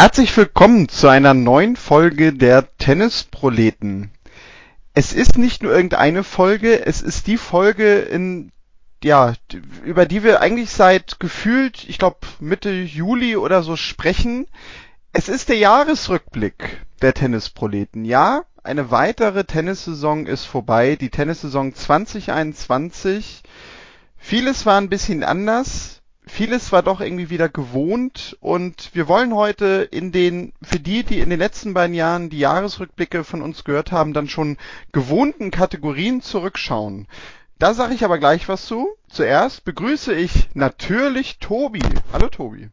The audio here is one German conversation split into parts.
Herzlich willkommen zu einer neuen Folge der Tennisproleten. Es ist nicht nur irgendeine Folge, es ist die Folge, in ja, über die wir eigentlich seit gefühlt, ich glaube Mitte Juli oder so sprechen. Es ist der Jahresrückblick der Tennisproleten. Ja, eine weitere Tennissaison ist vorbei, die Tennissaison 2021. Vieles war ein bisschen anders, vieles war doch irgendwie wieder gewohnt und wir wollen heute in den, für die, die in den letzten beiden Jahren die Jahresrückblicke von uns gehört haben, dann schon gewohnten Kategorien zurückschauen. Da sage ich aber gleich was zu. Zuerst begrüße ich natürlich Tobi. Hallo Tobi.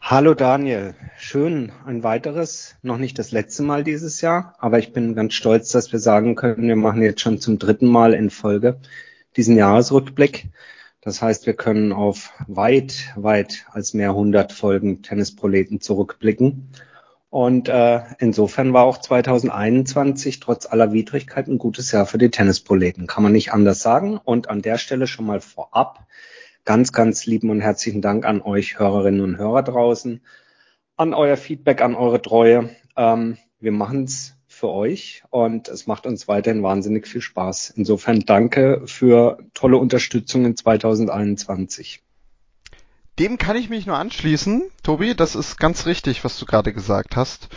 Hallo Daniel. Schön, ein weiteres, noch nicht das letzte Mal dieses Jahr, aber ich bin ganz stolz, dass wir sagen können, wir machen jetzt schon zum dritten Mal in Folge diesen Jahresrückblick. Das heißt, wir können auf weit, weit als mehr hundert Folgen Tennisproleten zurückblicken. Und äh, insofern war auch 2021 trotz aller Widrigkeiten ein gutes Jahr für die Tennisproleten. Kann man nicht anders sagen. Und an der Stelle schon mal vorab ganz, ganz lieben und herzlichen Dank an euch Hörerinnen und Hörer draußen, an euer Feedback, an eure Treue. Ähm, wir machen es für euch und es macht uns weiterhin wahnsinnig viel Spaß. Insofern danke für tolle Unterstützung in 2021. Dem kann ich mich nur anschließen, Tobi. Das ist ganz richtig, was du gerade gesagt hast.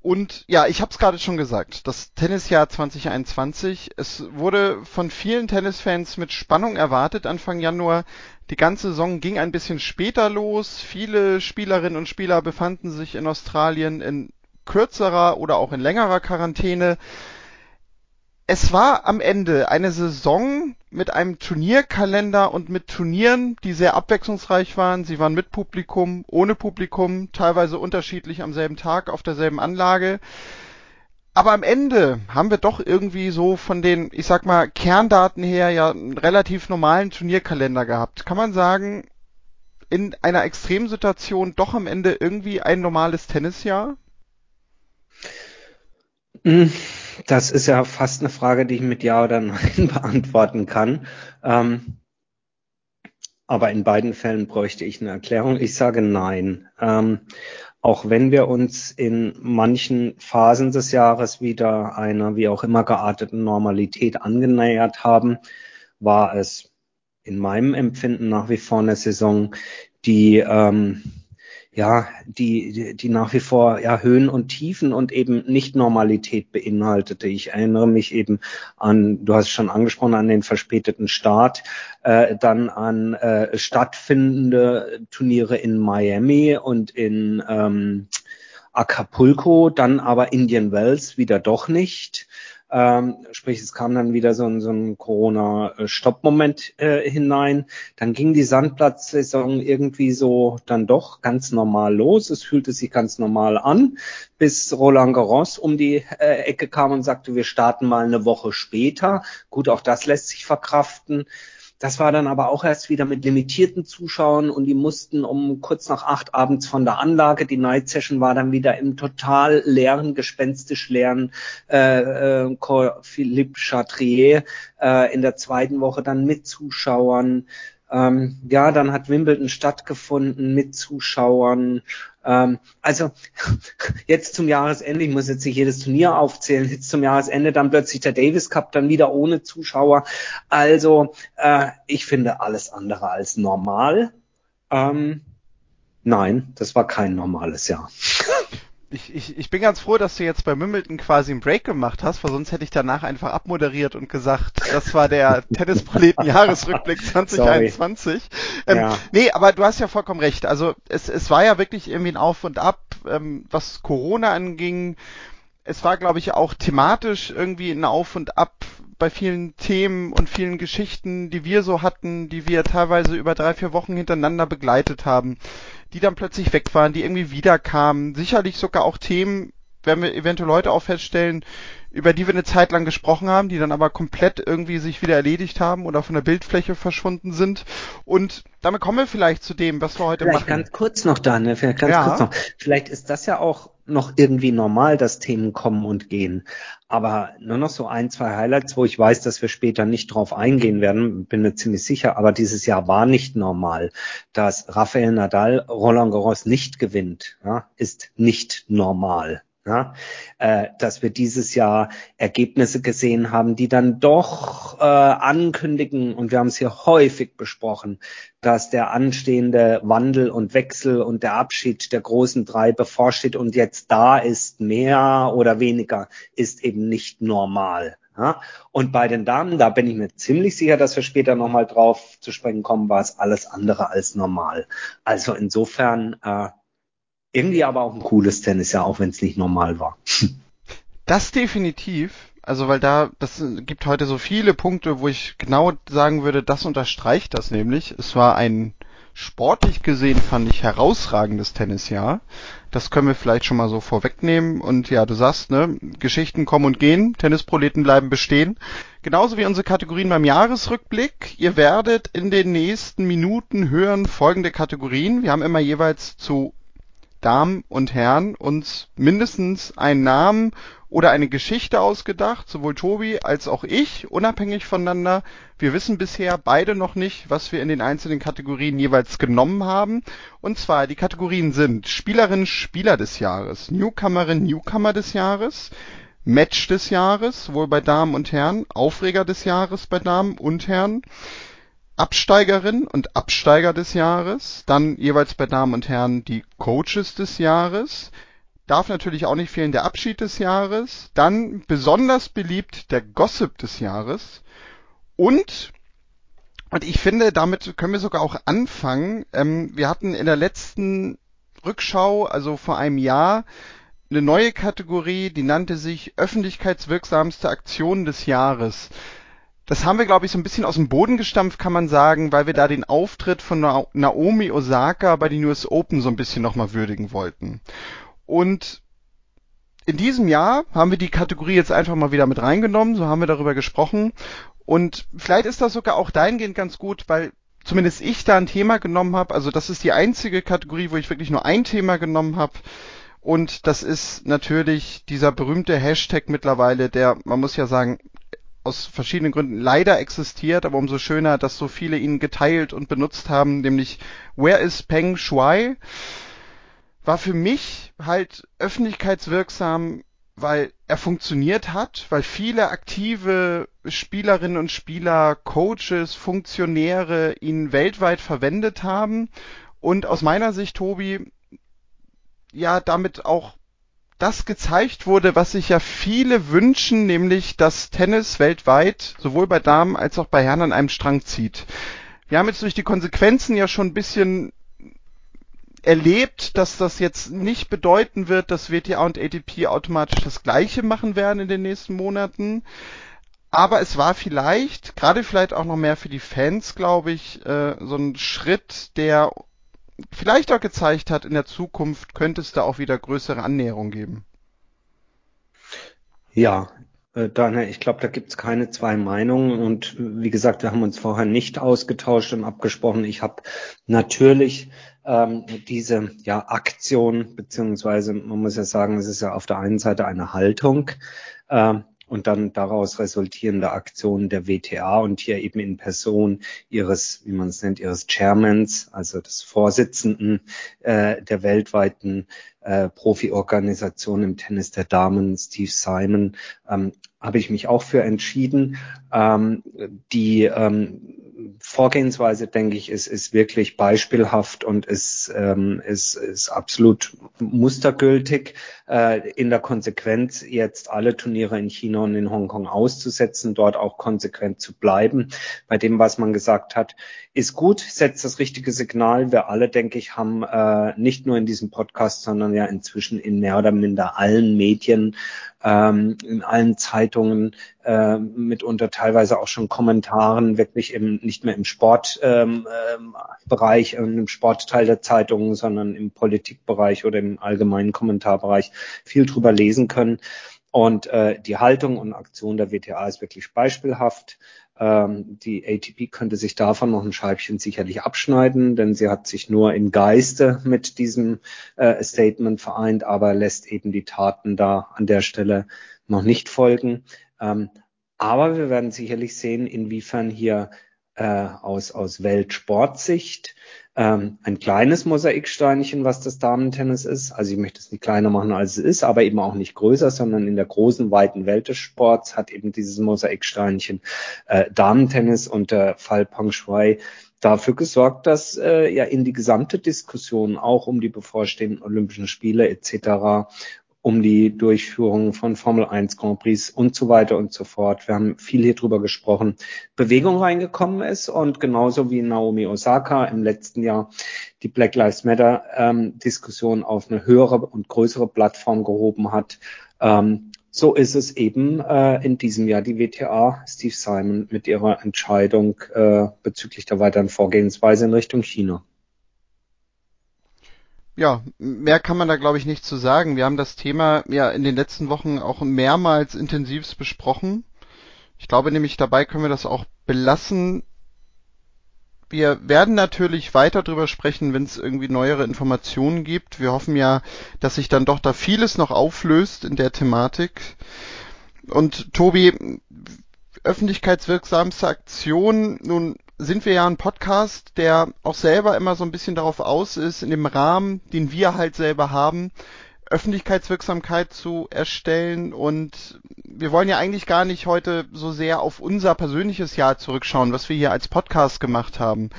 Und ja, ich habe es gerade schon gesagt, das Tennisjahr 2021, es wurde von vielen Tennisfans mit Spannung erwartet Anfang Januar. Die ganze Saison ging ein bisschen später los. Viele Spielerinnen und Spieler befanden sich in Australien in kürzerer oder auch in längerer Quarantäne. Es war am Ende eine Saison mit einem Turnierkalender und mit Turnieren, die sehr abwechslungsreich waren. Sie waren mit Publikum, ohne Publikum, teilweise unterschiedlich am selben Tag auf derselben Anlage. Aber am Ende haben wir doch irgendwie so von den, ich sag mal, Kerndaten her ja einen relativ normalen Turnierkalender gehabt. Kann man sagen, in einer Extremsituation doch am Ende irgendwie ein normales Tennisjahr? Hm, das ist ja fast eine Frage, die ich mit Ja oder Nein beantworten kann. Ähm, aber in beiden Fällen bräuchte ich eine Erklärung. Ich sage Nein. Ähm, auch wenn wir uns in manchen Phasen des Jahres wieder einer wie auch immer gearteten Normalität angenähert haben, war es in meinem Empfinden nach wie vor eine Saison, die ähm, ja, die, die nach wie vor ja Höhen und Tiefen und eben nicht Normalität beinhaltete. Ich erinnere mich eben an, du hast schon angesprochen, an den verspäteten Start, äh, dann an äh, stattfindende Turniere in Miami und in ähm, Acapulco, dann aber Indian Wells wieder doch nicht. Ähm, sprich, es kam dann wieder so ein, so ein Corona-Stopp-Moment äh, hinein. Dann ging die Sandplatzsaison irgendwie so dann doch ganz normal los. Es fühlte sich ganz normal an, bis Roland Garros um die äh, Ecke kam und sagte, wir starten mal eine Woche später. Gut, auch das lässt sich verkraften. Das war dann aber auch erst wieder mit limitierten Zuschauern und die mussten um kurz nach acht abends von der Anlage. Die Night Session war dann wieder im total leeren, gespenstisch leeren äh, äh, Philippe Chatrier äh, in der zweiten Woche dann mit Zuschauern. Ähm, ja, dann hat Wimbledon stattgefunden mit Zuschauern. Ähm, also jetzt zum Jahresende, ich muss jetzt nicht jedes Turnier aufzählen, jetzt zum Jahresende dann plötzlich der Davis Cup dann wieder ohne Zuschauer. Also äh, ich finde alles andere als normal. Ähm, nein, das war kein normales Jahr ich, ich, ich bin ganz froh, dass du jetzt bei Wimbledon quasi einen Break gemacht hast, weil sonst hätte ich danach einfach abmoderiert und gesagt, das war der Tennisproleten-Jahresrückblick 2021. Ähm, ja. Nee, aber du hast ja vollkommen recht. Also es, es war ja wirklich irgendwie ein Auf und Ab, ähm, was Corona anging. Es war, glaube ich, auch thematisch irgendwie ein Auf und Ab bei vielen Themen und vielen Geschichten, die wir so hatten, die wir teilweise über drei, vier Wochen hintereinander begleitet haben die dann plötzlich weg waren, die irgendwie wiederkamen. Sicherlich sogar auch Themen, werden wir eventuell heute auch feststellen, über die wir eine Zeit lang gesprochen haben, die dann aber komplett irgendwie sich wieder erledigt haben oder von der Bildfläche verschwunden sind. Und damit kommen wir vielleicht zu dem, was wir heute vielleicht machen. Vielleicht ganz kurz noch, Daniel, vielleicht ganz ja. kurz noch. Vielleicht ist das ja auch noch irgendwie normal, dass Themen kommen und gehen. Aber nur noch so ein, zwei Highlights, wo ich weiß, dass wir später nicht drauf eingehen werden, bin mir ziemlich sicher. Aber dieses Jahr war nicht normal. Dass Rafael Nadal Roland Garros nicht gewinnt, ja, ist nicht normal ja, äh, dass wir dieses Jahr Ergebnisse gesehen haben, die dann doch äh, ankündigen, und wir haben es hier häufig besprochen, dass der anstehende Wandel und Wechsel und der Abschied der großen drei bevorsteht und jetzt da ist mehr oder weniger, ist eben nicht normal. Ja? Und bei den Damen, da bin ich mir ziemlich sicher, dass wir später nochmal drauf zu sprechen kommen, war es alles andere als normal. Also insofern äh, irgendwie aber auch ein cooles Tennis, ja, auch wenn es nicht normal war. Das definitiv. Also weil da, das gibt heute so viele Punkte, wo ich genau sagen würde, das unterstreicht das nämlich. Es war ein sportlich gesehen, fand ich, herausragendes Tennisjahr. Das können wir vielleicht schon mal so vorwegnehmen. Und ja, du sagst, ne, Geschichten kommen und gehen, Tennisproleten bleiben bestehen. Genauso wie unsere Kategorien beim Jahresrückblick. Ihr werdet in den nächsten Minuten hören folgende Kategorien. Wir haben immer jeweils zu Damen und Herren uns mindestens einen Namen oder eine Geschichte ausgedacht, sowohl Tobi als auch ich, unabhängig voneinander. Wir wissen bisher beide noch nicht, was wir in den einzelnen Kategorien jeweils genommen haben. Und zwar, die Kategorien sind Spielerin, Spieler des Jahres, Newcomerin, Newcomer des Jahres, Match des Jahres, sowohl bei Damen und Herren, Aufreger des Jahres bei Damen und Herren, Absteigerin und Absteiger des Jahres, dann jeweils bei Damen und Herren die Coaches des Jahres, darf natürlich auch nicht fehlen der Abschied des Jahres, dann besonders beliebt der Gossip des Jahres und und ich finde, damit können wir sogar auch anfangen. Ähm, wir hatten in der letzten Rückschau, also vor einem Jahr, eine neue Kategorie, die nannte sich öffentlichkeitswirksamste Aktionen des Jahres. Das haben wir, glaube ich, so ein bisschen aus dem Boden gestampft, kann man sagen, weil wir da den Auftritt von Naomi Osaka bei den US Open so ein bisschen nochmal würdigen wollten. Und in diesem Jahr haben wir die Kategorie jetzt einfach mal wieder mit reingenommen, so haben wir darüber gesprochen. Und vielleicht ist das sogar auch dahingehend ganz gut, weil zumindest ich da ein Thema genommen habe. Also das ist die einzige Kategorie, wo ich wirklich nur ein Thema genommen habe. Und das ist natürlich dieser berühmte Hashtag mittlerweile, der, man muss ja sagen, aus verschiedenen Gründen leider existiert, aber umso schöner, dass so viele ihn geteilt und benutzt haben, nämlich Where is Peng Shuai? War für mich halt öffentlichkeitswirksam, weil er funktioniert hat, weil viele aktive Spielerinnen und Spieler, Coaches, Funktionäre ihn weltweit verwendet haben und aus meiner Sicht, Tobi, ja, damit auch das gezeigt wurde, was sich ja viele wünschen, nämlich dass Tennis weltweit sowohl bei Damen als auch bei Herren an einem Strang zieht. Wir haben jetzt durch die Konsequenzen ja schon ein bisschen erlebt, dass das jetzt nicht bedeuten wird, dass WTA und ATP automatisch das Gleiche machen werden in den nächsten Monaten. Aber es war vielleicht, gerade vielleicht auch noch mehr für die Fans, glaube ich, äh, so ein Schritt, der vielleicht auch gezeigt hat, in der Zukunft könnte es da auch wieder größere Annäherung geben. Ja, äh, Daniel, ich glaube, da gibt es keine zwei Meinungen. Und wie gesagt, wir haben uns vorher nicht ausgetauscht und abgesprochen. Ich habe natürlich ähm, diese ja, Aktion, beziehungsweise man muss ja sagen, es ist ja auf der einen Seite eine Haltung, äh, und dann daraus resultierende Aktionen der WTA und hier eben in Person ihres, wie man es nennt, ihres Chairmans, also des Vorsitzenden äh, der weltweiten äh, Profi-Organisation im Tennis der Damen, Steve Simon, ähm, habe ich mich auch für entschieden. Ähm, die ähm, Vorgehensweise, denke ich, ist, ist wirklich beispielhaft und ist, ähm, ist, ist absolut mustergültig. Äh, in der Konsequenz jetzt alle Turniere in China und in Hongkong auszusetzen, dort auch konsequent zu bleiben. Bei dem, was man gesagt hat, ist gut, setzt das richtige Signal. Wir alle, denke ich, haben äh, nicht nur in diesem Podcast, sondern ja inzwischen in mehr oder minder allen Medien ähm, in allen Zeitungen, äh, mitunter teilweise auch schon Kommentaren, wirklich im, nicht mehr im Sportbereich, ähm, ähm, äh, im Sportteil der Zeitungen, sondern im Politikbereich oder im allgemeinen Kommentarbereich viel drüber lesen können. Und äh, die Haltung und Aktion der WTA ist wirklich beispielhaft. Ähm, die ATP könnte sich davon noch ein Scheibchen sicherlich abschneiden, denn sie hat sich nur im Geiste mit diesem äh, Statement vereint, aber lässt eben die Taten da an der Stelle noch nicht folgen. Ähm, aber wir werden sicherlich sehen, inwiefern hier äh, aus, aus Weltsportsicht ähm, ein kleines Mosaiksteinchen, was das Damentennis ist. Also ich möchte es nicht kleiner machen, als es ist, aber eben auch nicht größer, sondern in der großen, weiten Welt des Sports hat eben dieses Mosaiksteinchen äh, Damentennis und der Fall Peng Shuai dafür gesorgt, dass äh, ja in die gesamte Diskussion auch um die bevorstehenden Olympischen Spiele etc um die Durchführung von Formel 1 Grand Prix und so weiter und so fort. Wir haben viel hier drüber gesprochen. Bewegung reingekommen ist und genauso wie Naomi Osaka im letzten Jahr die Black Lives Matter ähm, Diskussion auf eine höhere und größere Plattform gehoben hat. Ähm, so ist es eben äh, in diesem Jahr die WTA, Steve Simon, mit ihrer Entscheidung äh, bezüglich der weiteren Vorgehensweise in Richtung China ja, mehr kann man da glaube ich nicht zu sagen. Wir haben das Thema ja in den letzten Wochen auch mehrmals intensivst besprochen. Ich glaube nämlich, dabei können wir das auch belassen. Wir werden natürlich weiter drüber sprechen, wenn es irgendwie neuere Informationen gibt. Wir hoffen ja, dass sich dann doch da vieles noch auflöst in der Thematik. Und Tobi, öffentlichkeitswirksamste Aktion, nun sind wir ja ein Podcast, der auch selber immer so ein bisschen darauf aus ist, in dem Rahmen, den wir halt selber haben, Öffentlichkeitswirksamkeit zu erstellen und wir wollen ja eigentlich gar nicht heute so sehr auf unser persönliches Jahr zurückschauen, was wir hier als Podcast gemacht haben.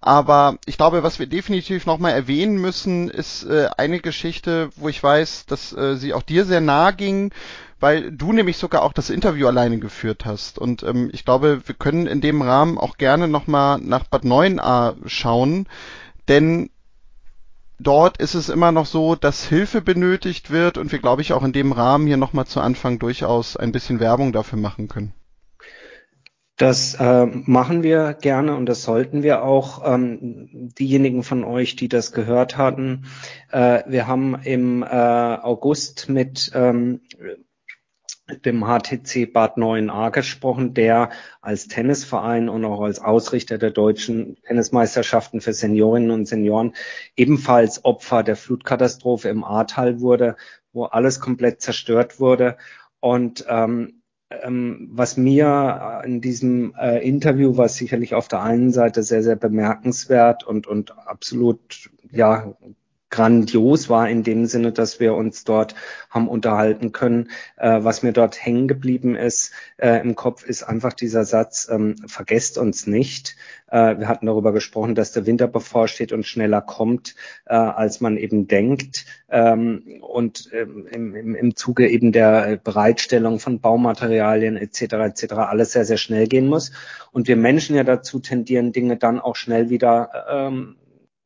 Aber ich glaube, was wir definitiv nochmal erwähnen müssen, ist äh, eine Geschichte, wo ich weiß, dass äh, sie auch dir sehr nahe ging weil du nämlich sogar auch das Interview alleine geführt hast. Und ähm, ich glaube, wir können in dem Rahmen auch gerne nochmal nach Bad 9a schauen, denn dort ist es immer noch so, dass Hilfe benötigt wird und wir, glaube ich, auch in dem Rahmen hier nochmal zu Anfang durchaus ein bisschen Werbung dafür machen können. Das äh, machen wir gerne und das sollten wir auch. Ähm, diejenigen von euch, die das gehört hatten, äh, wir haben im äh, August mit ähm, dem HTC Bad 9a gesprochen, der als Tennisverein und auch als Ausrichter der deutschen Tennismeisterschaften für Seniorinnen und Senioren ebenfalls Opfer der Flutkatastrophe im Ahrtal wurde, wo alles komplett zerstört wurde. Und ähm, ähm, was mir in diesem äh, Interview war sicherlich auf der einen Seite sehr, sehr bemerkenswert und, und absolut ja grandios war in dem Sinne, dass wir uns dort haben unterhalten können. Äh, was mir dort hängen geblieben ist äh, im Kopf, ist einfach dieser Satz, ähm, vergesst uns nicht. Äh, wir hatten darüber gesprochen, dass der Winter bevorsteht und schneller kommt, äh, als man eben denkt. Ähm, und ähm, im, im, Zuge eben der Bereitstellung von Baumaterialien etc. etc. alles sehr, sehr schnell gehen muss. Und wir Menschen ja dazu tendieren, Dinge dann auch schnell wieder ähm,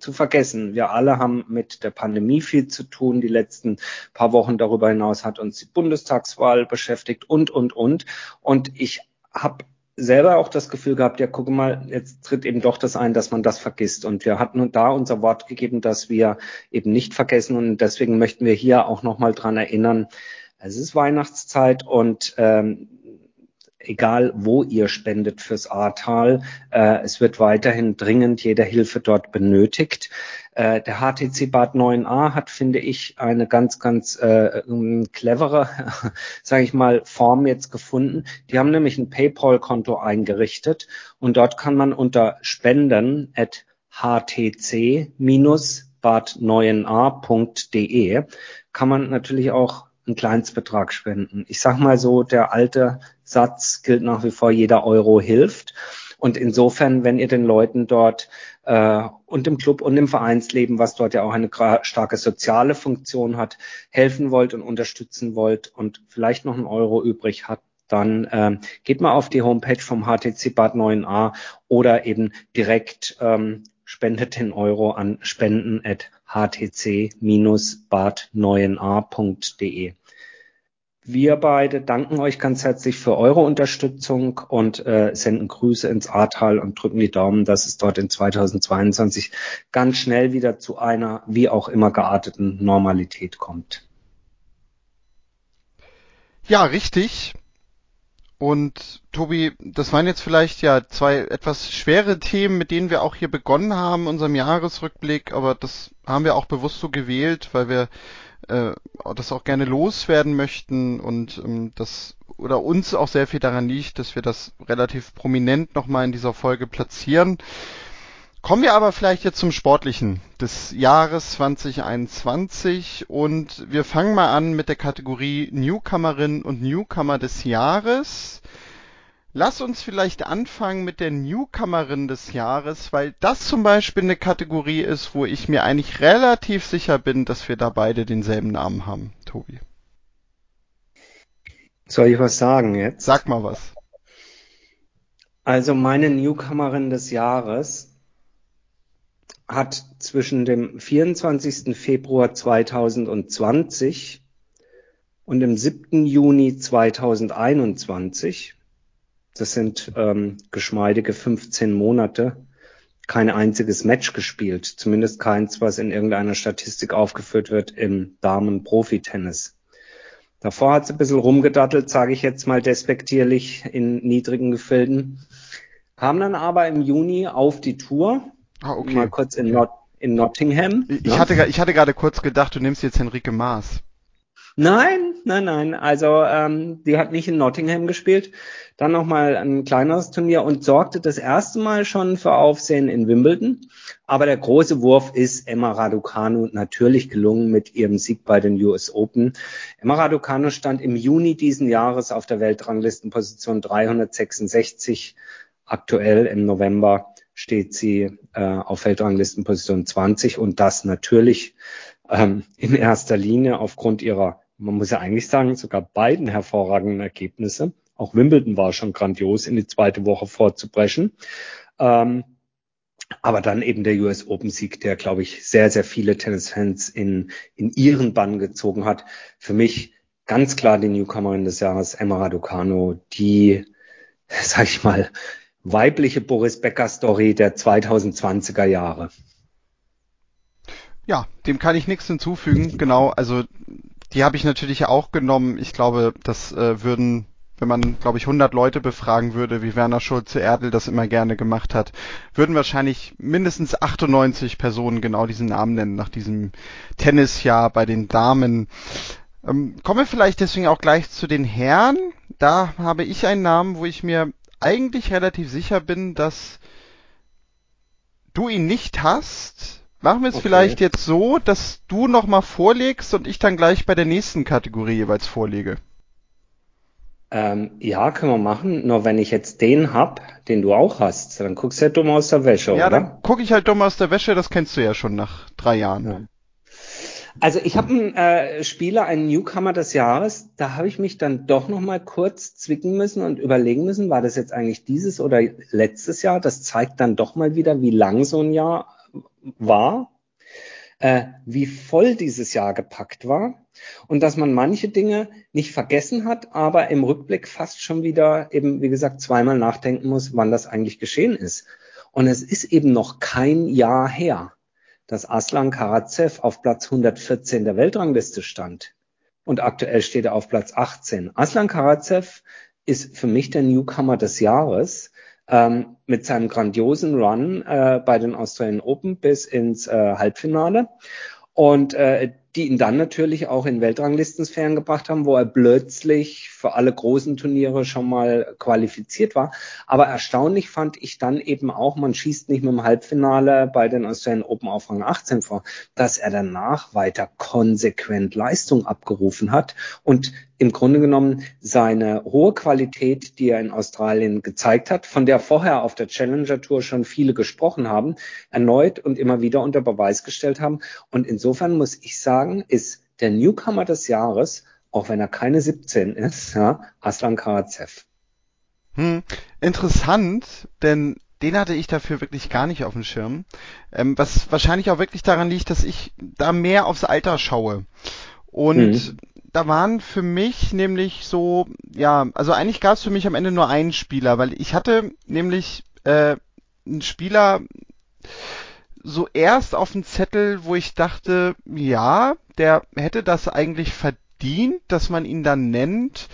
zu vergessen. Wir alle haben mit der Pandemie viel zu tun. Die letzten paar Wochen darüber hinaus hat uns die Bundestagswahl beschäftigt und, und, und. Und ich habe selber auch das Gefühl gehabt, ja, gucke mal, jetzt tritt eben doch das ein, dass man das vergisst. Und wir hatten da unser Wort gegeben, dass wir eben nicht vergessen. Und deswegen möchten wir hier auch nochmal dran erinnern, es ist Weihnachtszeit und ähm, egal wo ihr spendet fürs Ahrtal. Äh, es wird weiterhin dringend jede Hilfe dort benötigt. Äh, der HTC Bad 9a hat, finde ich, eine ganz, ganz äh, clevere, sage ich mal, Form jetzt gefunden. Die haben nämlich ein PayPal-Konto eingerichtet und dort kann man unter Spenden at htc-bad9a.de kann man natürlich auch einen Kleinstbetrag spenden. Ich sag mal so, der alte Satz gilt nach wie vor, jeder Euro hilft. Und insofern, wenn ihr den Leuten dort äh, und im Club und im Vereinsleben, was dort ja auch eine starke soziale Funktion hat, helfen wollt und unterstützen wollt und vielleicht noch einen Euro übrig hat, dann ähm, geht mal auf die Homepage vom HTC Bad 9a oder eben direkt ähm, spendet den Euro an spenden at htc-bad9a.de. Wir beide danken euch ganz herzlich für eure Unterstützung und äh, senden Grüße ins Ahrtal und drücken die Daumen, dass es dort in 2022 ganz schnell wieder zu einer wie auch immer gearteten Normalität kommt. Ja, richtig. Und Tobi, das waren jetzt vielleicht ja zwei etwas schwere Themen, mit denen wir auch hier begonnen haben, unserem Jahresrückblick, aber das haben wir auch bewusst so gewählt, weil wir äh, das auch gerne loswerden möchten und ähm, das oder uns auch sehr viel daran liegt, dass wir das relativ prominent nochmal in dieser Folge platzieren. Kommen wir aber vielleicht jetzt zum Sportlichen des Jahres 2021 und wir fangen mal an mit der Kategorie Newcomerin und Newcomer des Jahres. Lass uns vielleicht anfangen mit der Newcomerin des Jahres, weil das zum Beispiel eine Kategorie ist, wo ich mir eigentlich relativ sicher bin, dass wir da beide denselben Namen haben, Tobi. Soll ich was sagen jetzt? Sag mal was. Also meine Newcomerin des Jahres hat zwischen dem 24. Februar 2020 und dem 7. Juni 2021, das sind ähm, geschmeidige 15 Monate, kein einziges Match gespielt, zumindest keins, was in irgendeiner Statistik aufgeführt wird im Damen-Profi-Tennis. Davor hat sie ein bisschen rumgedattelt, sage ich jetzt mal despektierlich in niedrigen Gefilden, kam dann aber im Juni auf die Tour Ah, okay. Mal kurz in, Not in Nottingham. Ich, ne? hatte, ich hatte gerade kurz gedacht, du nimmst jetzt Henrike Maas. Nein, nein, nein. Also ähm, die hat nicht in Nottingham gespielt. Dann nochmal ein kleineres Turnier und sorgte das erste Mal schon für Aufsehen in Wimbledon. Aber der große Wurf ist Emma Raducanu natürlich gelungen mit ihrem Sieg bei den US Open. Emma Raducanu stand im Juni diesen Jahres auf der Weltranglistenposition 366. Aktuell im November steht sie äh, auf Weltranglistenposition 20 und das natürlich ähm, in erster Linie aufgrund ihrer, man muss ja eigentlich sagen, sogar beiden hervorragenden Ergebnisse. Auch Wimbledon war schon grandios, in die zweite Woche vorzubrechen. Ähm, aber dann eben der US Open Sieg, der, glaube ich, sehr, sehr viele Tennisfans in, in ihren Bann gezogen hat. Für mich ganz klar die Newcomerin des Jahres, Emma Raducano, die, sag ich mal, weibliche Boris Becker Story der 2020er Jahre. Ja, dem kann ich nichts hinzufügen. Genau, also die habe ich natürlich auch genommen. Ich glaube, das äh, würden, wenn man, glaube ich, 100 Leute befragen würde, wie Werner Schulze-Erdel das immer gerne gemacht hat, würden wahrscheinlich mindestens 98 Personen genau diesen Namen nennen nach diesem Tennisjahr bei den Damen. Ähm, kommen wir vielleicht deswegen auch gleich zu den Herren. Da habe ich einen Namen, wo ich mir eigentlich relativ sicher bin, dass du ihn nicht hast. Machen wir es okay. vielleicht jetzt so, dass du nochmal vorlegst und ich dann gleich bei der nächsten Kategorie jeweils vorlege. Ähm, ja, können wir machen. Nur wenn ich jetzt den hab, den du auch hast, dann guckst du ja dumm aus der Wäsche, ja, oder? Ja, dann gucke ich halt dumm aus der Wäsche, das kennst du ja schon nach drei Jahren. Ja. Also ich habe einen äh, Spieler, einen Newcomer des Jahres, da habe ich mich dann doch noch mal kurz zwicken müssen und überlegen müssen, war das jetzt eigentlich dieses oder letztes Jahr? Das zeigt dann doch mal wieder, wie lang so ein Jahr war, äh, wie voll dieses Jahr gepackt war und dass man manche Dinge nicht vergessen hat, aber im Rückblick fast schon wieder eben, wie gesagt, zweimal nachdenken muss, wann das eigentlich geschehen ist. Und es ist eben noch kein Jahr her dass Aslan Karatsev auf Platz 114 der Weltrangliste stand. Und aktuell steht er auf Platz 18. Aslan Karatsev ist für mich der Newcomer des Jahres ähm, mit seinem grandiosen Run äh, bei den Australian Open bis ins äh, Halbfinale. Und äh, die ihn dann natürlich auch in Weltranglistensphären gebracht haben, wo er plötzlich für alle großen Turniere schon mal qualifiziert war. Aber erstaunlich fand ich dann eben auch, man schießt nicht mit dem Halbfinale bei den Australian Open auf Rang 18 vor, dass er danach weiter konsequent Leistung abgerufen hat und im Grunde genommen seine hohe Qualität, die er in Australien gezeigt hat, von der vorher auf der Challenger Tour schon viele gesprochen haben, erneut und immer wieder unter Beweis gestellt haben. Und insofern muss ich sagen, ist der Newcomer des Jahres, auch wenn er keine 17 ist, ja, Aslan Karatsev. Hm, interessant, denn den hatte ich dafür wirklich gar nicht auf dem Schirm. Ähm, was wahrscheinlich auch wirklich daran liegt, dass ich da mehr aufs Alter schaue. Und hm da waren für mich nämlich so, ja, also eigentlich gab es für mich am Ende nur einen Spieler, weil ich hatte nämlich äh, einen Spieler so erst auf dem Zettel, wo ich dachte, ja, der hätte das eigentlich verdient dass man ihn dann nennt,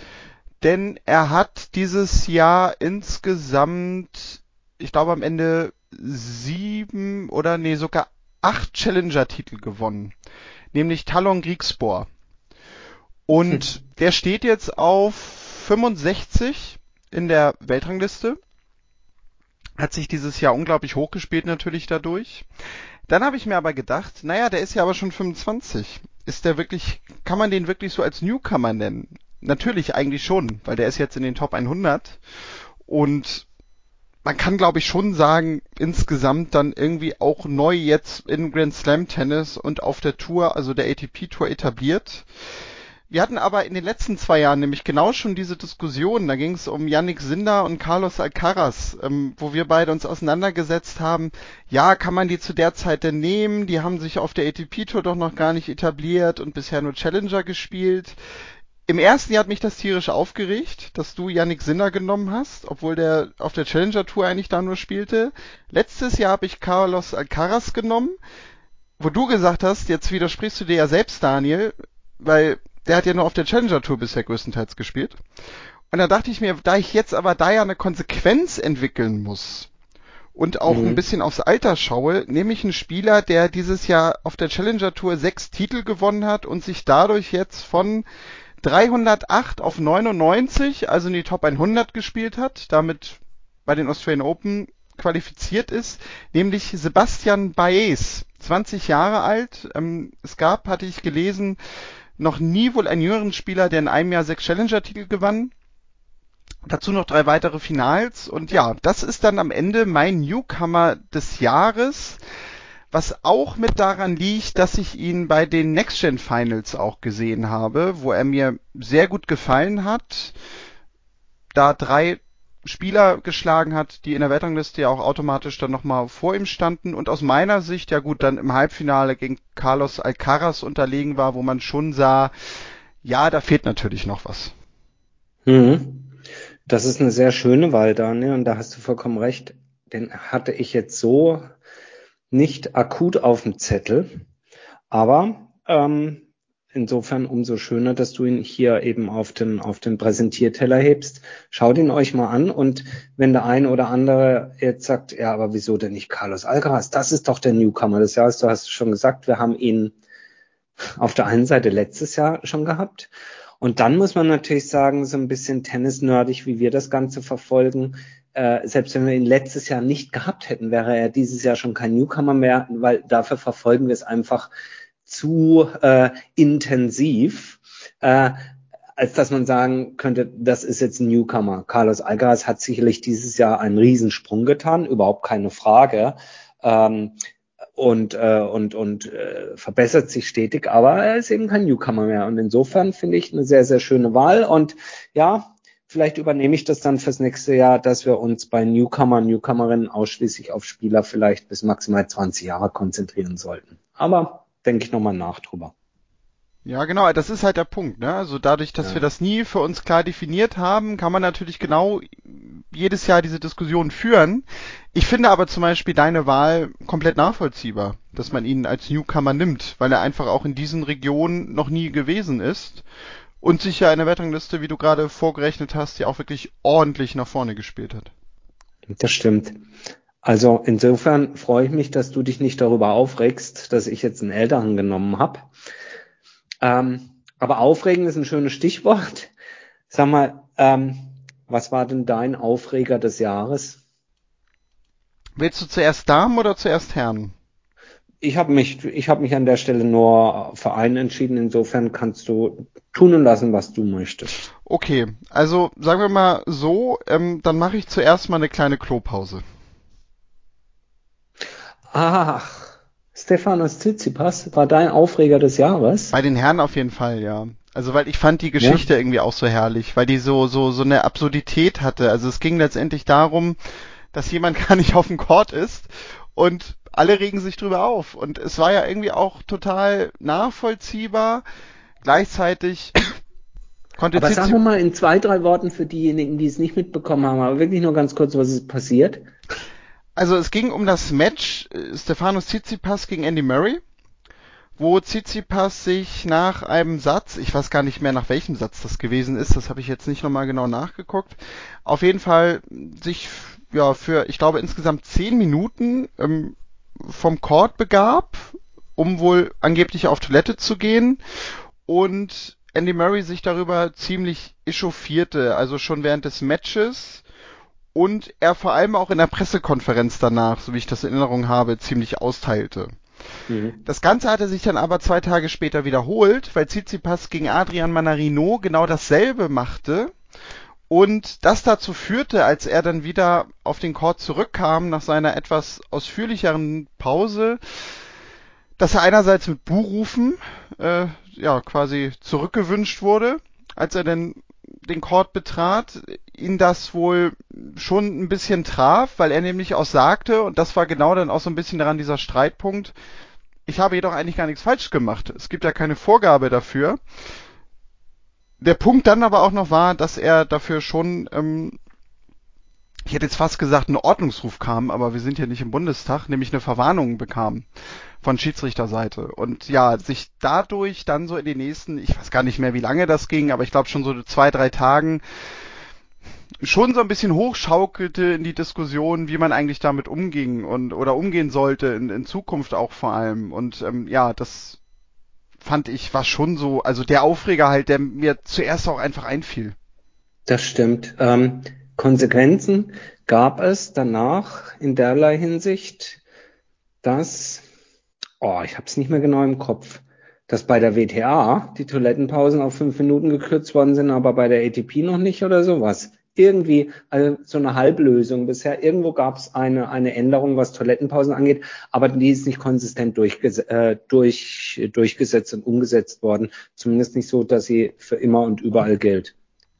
denn er hat dieses Jahr insgesamt, ich glaube am Ende sieben oder nee, sogar acht Challenger-Titel gewonnen, nämlich Talon Griegspor. Und hm. der steht jetzt auf 65 in der Weltrangliste. Hat sich dieses Jahr unglaublich hochgespielt natürlich dadurch. Dann habe ich mir aber gedacht, naja, der ist ja aber schon 25. Ist der wirklich, kann man den wirklich so als Newcomer nennen? Natürlich eigentlich schon, weil der ist jetzt in den Top 100 und man kann glaube ich schon sagen, insgesamt dann irgendwie auch neu jetzt in Grand Slam Tennis und auf der Tour, also der ATP Tour etabliert. Wir hatten aber in den letzten zwei Jahren nämlich genau schon diese Diskussion. Da ging es um Yannick Sinder und Carlos Alcaraz, ähm, wo wir beide uns auseinandergesetzt haben. Ja, kann man die zu der Zeit denn nehmen? Die haben sich auf der ATP Tour doch noch gar nicht etabliert und bisher nur Challenger gespielt. Im ersten Jahr hat mich das tierisch aufgeregt, dass du Yannick Sinner genommen hast, obwohl der auf der Challenger Tour eigentlich da nur spielte. Letztes Jahr habe ich Carlos Alcaraz genommen, wo du gesagt hast, jetzt widersprichst du dir ja selbst, Daniel, weil der hat ja nur auf der Challenger Tour bisher größtenteils gespielt. Und da dachte ich mir, da ich jetzt aber da ja eine Konsequenz entwickeln muss und auch mhm. ein bisschen aufs Alter schaue, nehme ich einen Spieler, der dieses Jahr auf der Challenger Tour sechs Titel gewonnen hat und sich dadurch jetzt von 308 auf 99, also in die Top 100 gespielt hat, damit bei den Australian Open qualifiziert ist, nämlich Sebastian Baez, 20 Jahre alt. Ähm, es gab, hatte ich gelesen, noch nie wohl einen jüngeren Spieler, der in einem Jahr sechs Challenger-Titel gewann. Dazu noch drei weitere Finals. Und ja, das ist dann am Ende mein Newcomer des Jahres. Was auch mit daran liegt, dass ich ihn bei den Next Gen Finals auch gesehen habe, wo er mir sehr gut gefallen hat. Da drei Spieler geschlagen hat, die in der Weltrangliste ja auch automatisch dann nochmal vor ihm standen und aus meiner Sicht ja gut dann im Halbfinale gegen Carlos Alcaraz unterlegen war, wo man schon sah, ja, da fehlt natürlich noch was. Mhm. Das ist eine sehr schöne Wahl, Daniel, und da hast du vollkommen recht. Den hatte ich jetzt so nicht akut auf dem Zettel, aber ähm, Insofern umso schöner, dass du ihn hier eben auf den, auf den Präsentierteller hebst. Schaut ihn euch mal an und wenn der eine oder andere jetzt sagt, ja, aber wieso denn nicht Carlos Alcaraz? Das ist doch der Newcomer des Jahres. Du hast schon gesagt, wir haben ihn auf der einen Seite letztes Jahr schon gehabt. Und dann muss man natürlich sagen, so ein bisschen tennisnerdig, wie wir das Ganze verfolgen. Äh, selbst wenn wir ihn letztes Jahr nicht gehabt hätten, wäre er dieses Jahr schon kein Newcomer mehr, weil dafür verfolgen wir es einfach zu äh, intensiv, äh, als dass man sagen könnte, das ist jetzt ein Newcomer. Carlos Alcaraz hat sicherlich dieses Jahr einen Riesensprung getan, überhaupt keine Frage. Ähm, und äh, und und äh, verbessert sich stetig, aber er ist eben kein Newcomer mehr und insofern finde ich eine sehr sehr schöne Wahl und ja, vielleicht übernehme ich das dann fürs nächste Jahr, dass wir uns bei Newcomer, Newcomerinnen ausschließlich auf Spieler vielleicht bis maximal 20 Jahre konzentrieren sollten. Aber denke ich nochmal nach drüber. Ja, genau, das ist halt der Punkt, ne? Also dadurch, dass ja. wir das nie für uns klar definiert haben, kann man natürlich genau jedes Jahr diese Diskussion führen. Ich finde aber zum Beispiel deine Wahl komplett nachvollziehbar, dass man ihn als Newcomer nimmt, weil er einfach auch in diesen Regionen noch nie gewesen ist und sich ja in der Wettangliste, wie du gerade vorgerechnet hast, ja auch wirklich ordentlich nach vorne gespielt hat. Das stimmt. Also insofern freue ich mich, dass du dich nicht darüber aufregst, dass ich jetzt einen Älteren genommen habe. Ähm, aber aufregen ist ein schönes Stichwort. Sag mal, ähm, was war denn dein Aufreger des Jahres? Willst du zuerst Damen oder zuerst Herren? Ich habe mich, ich habe mich an der Stelle nur für einen entschieden. Insofern kannst du tun und lassen, was du möchtest. Okay, also sagen wir mal so, ähm, dann mache ich zuerst mal eine kleine Klopause. Ach, Stefanos Tsitsipas war dein Aufreger des Jahres? Bei den Herren auf jeden Fall, ja. Also weil ich fand die Geschichte ja? irgendwie auch so herrlich, weil die so so so eine Absurdität hatte. Also es ging letztendlich darum, dass jemand gar nicht auf dem Court ist und alle regen sich drüber auf und es war ja irgendwie auch total nachvollziehbar. Gleichzeitig konnte Aber sag mal in zwei, drei Worten für diejenigen, die es nicht mitbekommen haben, aber wirklich nur ganz kurz, was ist passiert? Also es ging um das Match äh, Stefanos Tsitsipas gegen Andy Murray, wo Tsitsipas sich nach einem Satz, ich weiß gar nicht mehr nach welchem Satz das gewesen ist, das habe ich jetzt nicht nochmal genau nachgeguckt, auf jeden Fall sich ja für, ich glaube insgesamt zehn Minuten ähm, vom Court begab, um wohl angeblich auf Toilette zu gehen. Und Andy Murray sich darüber ziemlich echauffierte, also schon während des Matches und er vor allem auch in der Pressekonferenz danach, so wie ich das in Erinnerung habe, ziemlich austeilte. Mhm. Das Ganze hatte sich dann aber zwei Tage später wiederholt, weil Tsitsipas gegen Adrian Manarino genau dasselbe machte und das dazu führte, als er dann wieder auf den Court zurückkam nach seiner etwas ausführlicheren Pause, dass er einerseits mit Buhrufen äh, ja quasi zurückgewünscht wurde, als er denn den Court betrat, ihn das wohl schon ein bisschen traf, weil er nämlich auch sagte, und das war genau dann auch so ein bisschen daran dieser Streitpunkt, ich habe jedoch eigentlich gar nichts falsch gemacht. Es gibt ja keine Vorgabe dafür. Der Punkt dann aber auch noch war, dass er dafür schon, ähm, ich hätte jetzt fast gesagt, einen Ordnungsruf kam, aber wir sind ja nicht im Bundestag, nämlich eine Verwarnung bekam von Schiedsrichterseite. Und ja, sich dadurch dann so in den nächsten, ich weiß gar nicht mehr, wie lange das ging, aber ich glaube schon so zwei, drei Tagen schon so ein bisschen hochschaukelte in die Diskussion, wie man eigentlich damit umging und oder umgehen sollte in, in Zukunft auch vor allem. Und ähm, ja, das fand ich war schon so, also der Aufreger halt, der mir zuerst auch einfach einfiel. Das stimmt. Ähm, Konsequenzen gab es danach in derlei Hinsicht, dass oh, ich habe es nicht mehr genau im Kopf, dass bei der WTA die Toilettenpausen auf fünf Minuten gekürzt worden sind, aber bei der ATP noch nicht oder sowas. Irgendwie also so eine Halblösung bisher. Irgendwo gab es eine, eine Änderung, was Toilettenpausen angeht, aber die ist nicht konsistent durchges äh, durch, durchgesetzt und umgesetzt worden. Zumindest nicht so, dass sie für immer und überall gilt.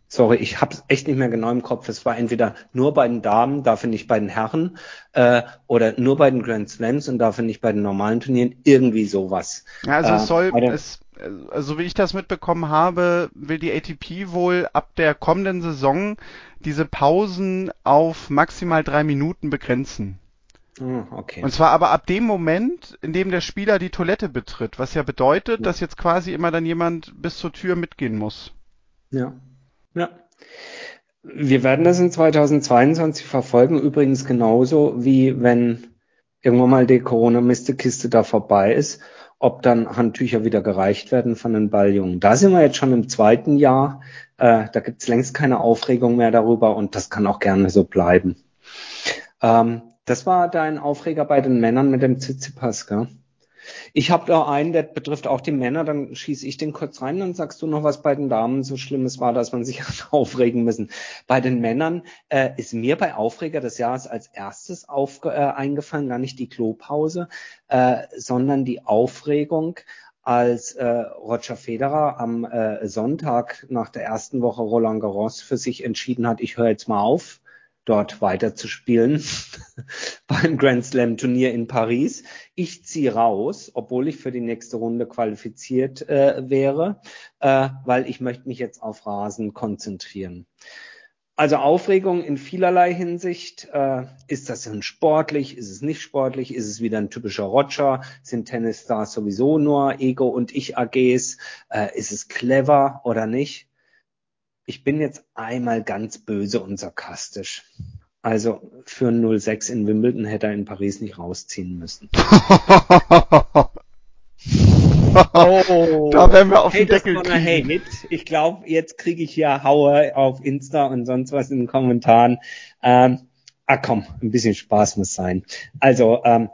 Sorry, ich habe es echt nicht mehr genau im Kopf. Es war entweder nur bei den Damen, dafür nicht bei den Herren, äh, oder nur bei den Grand Slams und dafür nicht bei den normalen Turnieren. Irgendwie sowas. Ja, also äh, es soll, es, also wie ich das mitbekommen habe, will die ATP wohl ab der kommenden Saison diese Pausen auf maximal drei Minuten begrenzen. Oh, okay. Und zwar aber ab dem Moment, in dem der Spieler die Toilette betritt, was ja bedeutet, ja. dass jetzt quasi immer dann jemand bis zur Tür mitgehen muss. Ja. Ja. Wir werden das in 2022 verfolgen, übrigens genauso wie wenn irgendwann mal die Corona-Mistekiste da vorbei ist, ob dann Handtücher wieder gereicht werden von den Balljungen. Da sind wir jetzt schon im zweiten Jahr. Äh, da gibt es längst keine Aufregung mehr darüber und das kann auch gerne so bleiben. Ähm, das war dein Aufreger bei den Männern mit dem Zizipas, gell? Ich habe da einen, der betrifft auch die Männer, dann schieße ich den kurz rein, dann sagst du noch, was bei den Damen so Schlimmes war, dass man sich hat aufregen müssen. Bei den Männern äh, ist mir bei Aufreger des Jahres als erstes aufge äh, eingefallen, gar nicht die Klopause, äh, sondern die Aufregung, als äh, Roger Federer am äh, Sonntag nach der ersten Woche Roland Garros für sich entschieden hat, ich höre jetzt mal auf dort weiterzuspielen beim Grand Slam Turnier in Paris. Ich ziehe raus, obwohl ich für die nächste Runde qualifiziert äh, wäre, äh, weil ich möchte mich jetzt auf Rasen konzentrieren. Also Aufregung in vielerlei Hinsicht. Äh, ist das denn sportlich? Ist es nicht sportlich? Ist es wieder ein typischer Roger? Sind Tennisstars sowieso nur Ego und Ich AGs? Äh, ist es clever oder nicht? Ich bin jetzt einmal ganz böse und sarkastisch. Also für 06 in Wimbledon hätte er in Paris nicht rausziehen müssen. oh, da werden wir auf den Deckel kriegen. Hate. Ich glaube, jetzt kriege ich ja Haue auf Insta und sonst was in den Kommentaren. Ähm, ah komm, ein bisschen Spaß muss sein. Also ähm,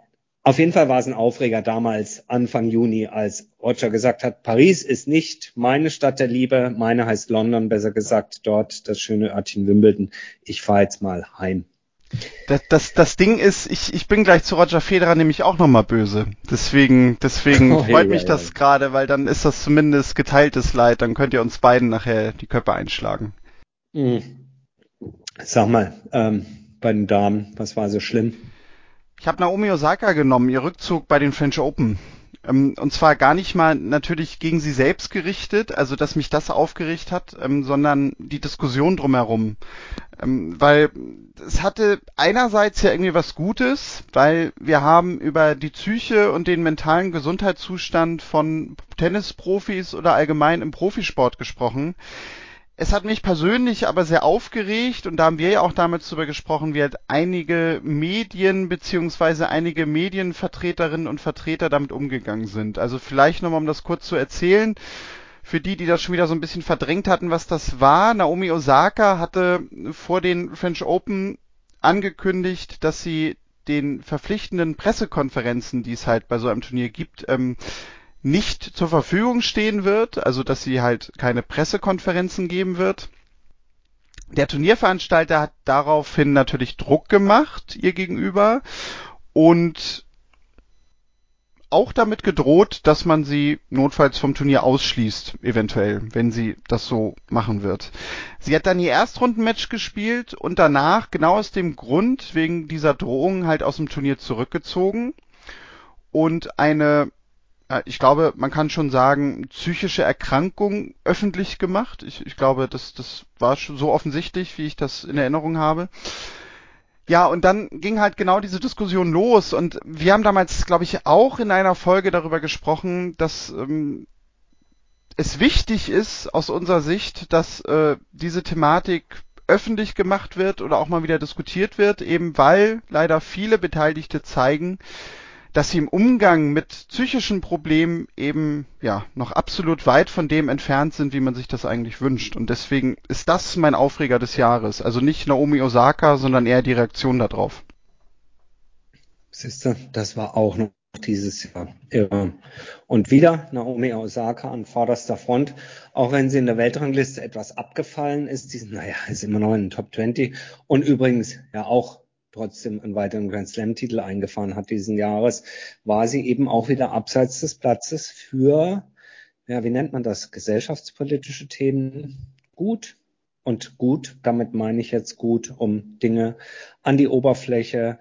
auf jeden Fall war es ein Aufreger damals, Anfang Juni, als Roger gesagt hat, Paris ist nicht meine Stadt der Liebe, meine heißt London, besser gesagt, dort das schöne Örtchen Wimbledon. Ich fahre jetzt mal heim. Das, das, das Ding ist, ich, ich bin gleich zu Roger Federer nämlich auch nochmal böse. Deswegen, deswegen oh, freut hey, mich hey, das hey. gerade, weil dann ist das zumindest geteiltes Leid. Dann könnt ihr uns beiden nachher die Köpfe einschlagen. Mhm. Sag mal, ähm, bei den Damen, was war so schlimm? Ich habe Naomi Osaka genommen, ihr Rückzug bei den French Open. Ähm, und zwar gar nicht mal natürlich gegen sie selbst gerichtet, also dass mich das aufgeregt hat, ähm, sondern die Diskussion drumherum. Ähm, weil es hatte einerseits ja irgendwie was Gutes, weil wir haben über die Psyche und den mentalen Gesundheitszustand von Tennisprofis oder allgemein im Profisport gesprochen es hat mich persönlich aber sehr aufgeregt und da haben wir ja auch damals drüber gesprochen, wie halt einige Medien beziehungsweise einige Medienvertreterinnen und Vertreter damit umgegangen sind. Also vielleicht nochmal, um das kurz zu erzählen, für die, die das schon wieder so ein bisschen verdrängt hatten, was das war. Naomi Osaka hatte vor den French Open angekündigt, dass sie den verpflichtenden Pressekonferenzen, die es halt bei so einem Turnier gibt, ähm, nicht zur Verfügung stehen wird, also dass sie halt keine Pressekonferenzen geben wird. Der Turnierveranstalter hat daraufhin natürlich Druck gemacht ihr gegenüber und auch damit gedroht, dass man sie notfalls vom Turnier ausschließt, eventuell, wenn sie das so machen wird. Sie hat dann ihr Erstrundenmatch gespielt und danach, genau aus dem Grund, wegen dieser Drohung halt aus dem Turnier zurückgezogen und eine ich glaube, man kann schon sagen, psychische Erkrankung öffentlich gemacht. Ich, ich glaube, das, das war schon so offensichtlich, wie ich das in Erinnerung habe. Ja, und dann ging halt genau diese Diskussion los und wir haben damals, glaube ich, auch in einer Folge darüber gesprochen, dass ähm, es wichtig ist aus unserer Sicht, dass äh, diese Thematik öffentlich gemacht wird oder auch mal wieder diskutiert wird, eben weil leider viele Beteiligte zeigen, dass sie im Umgang mit psychischen Problemen eben ja noch absolut weit von dem entfernt sind, wie man sich das eigentlich wünscht. Und deswegen ist das mein Aufreger des Jahres. Also nicht Naomi Osaka, sondern eher die Reaktion darauf. Siehste, das war auch noch dieses Jahr. Und wieder Naomi Osaka an vorderster Front, auch wenn sie in der Weltrangliste etwas abgefallen ist. Die, naja, ist immer noch in den Top 20 und übrigens ja auch trotzdem einen weiteren Grand Slam-Titel eingefahren hat diesen Jahres, war sie eben auch wieder abseits des Platzes für, ja, wie nennt man das, gesellschaftspolitische Themen gut. Und gut, damit meine ich jetzt gut, um Dinge an die Oberfläche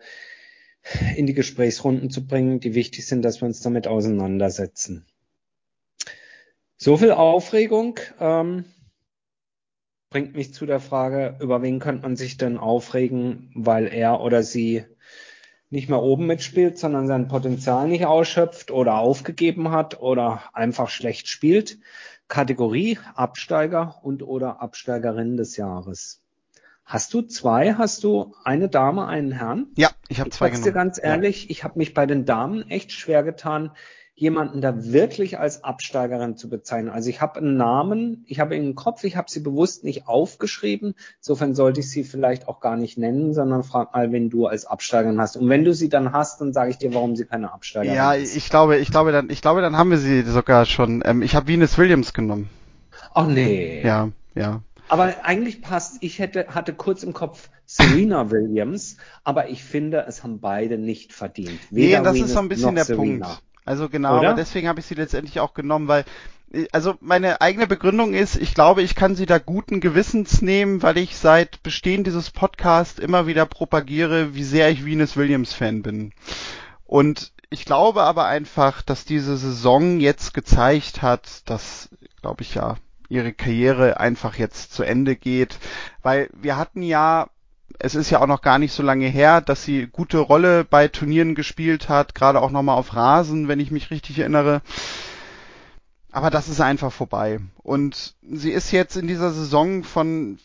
in die Gesprächsrunden zu bringen, die wichtig sind, dass wir uns damit auseinandersetzen. So viel Aufregung. Ähm, bringt mich zu der Frage, über wen könnte man sich denn aufregen, weil er oder sie nicht mehr oben mitspielt, sondern sein Potenzial nicht ausschöpft oder aufgegeben hat oder einfach schlecht spielt. Kategorie Absteiger und oder Absteigerin des Jahres. Hast du zwei? Hast du eine Dame, einen Herrn? Ja, ich habe zwei. Ich sag's dir ganz ehrlich, ja. ich habe mich bei den Damen echt schwer getan, jemanden da wirklich als Absteigerin zu bezeichnen. Also ich habe einen Namen, ich habe ihn im Kopf, ich habe sie bewusst nicht aufgeschrieben. Insofern sollte ich sie vielleicht auch gar nicht nennen, sondern frag mal, wen du als Absteigerin hast. Und wenn du sie dann hast, dann sage ich dir, warum sie keine Absteigerin ja, ist. Ja, ich glaube, ich glaube dann, ich glaube, dann haben wir sie sogar schon. Ähm, ich habe Venus Williams genommen. Ach nee. Ja, ja. Aber eigentlich passt, ich hätte, hatte kurz im Kopf Serena Williams, aber ich finde, es haben beide nicht verdient. Weder nee, das Venus ist so ein bisschen der Serena. Punkt. Also genau, Oder? aber deswegen habe ich sie letztendlich auch genommen, weil also meine eigene Begründung ist, ich glaube, ich kann sie da guten Gewissens nehmen, weil ich seit Bestehen dieses Podcasts immer wieder propagiere, wie sehr ich Venus Williams Fan bin. Und ich glaube aber einfach, dass diese Saison jetzt gezeigt hat, dass, glaube ich ja, ihre Karriere einfach jetzt zu Ende geht, weil wir hatten ja es ist ja auch noch gar nicht so lange her, dass sie gute Rolle bei Turnieren gespielt hat, gerade auch nochmal auf Rasen, wenn ich mich richtig erinnere. Aber das ist einfach vorbei. Und sie ist jetzt in dieser Saison von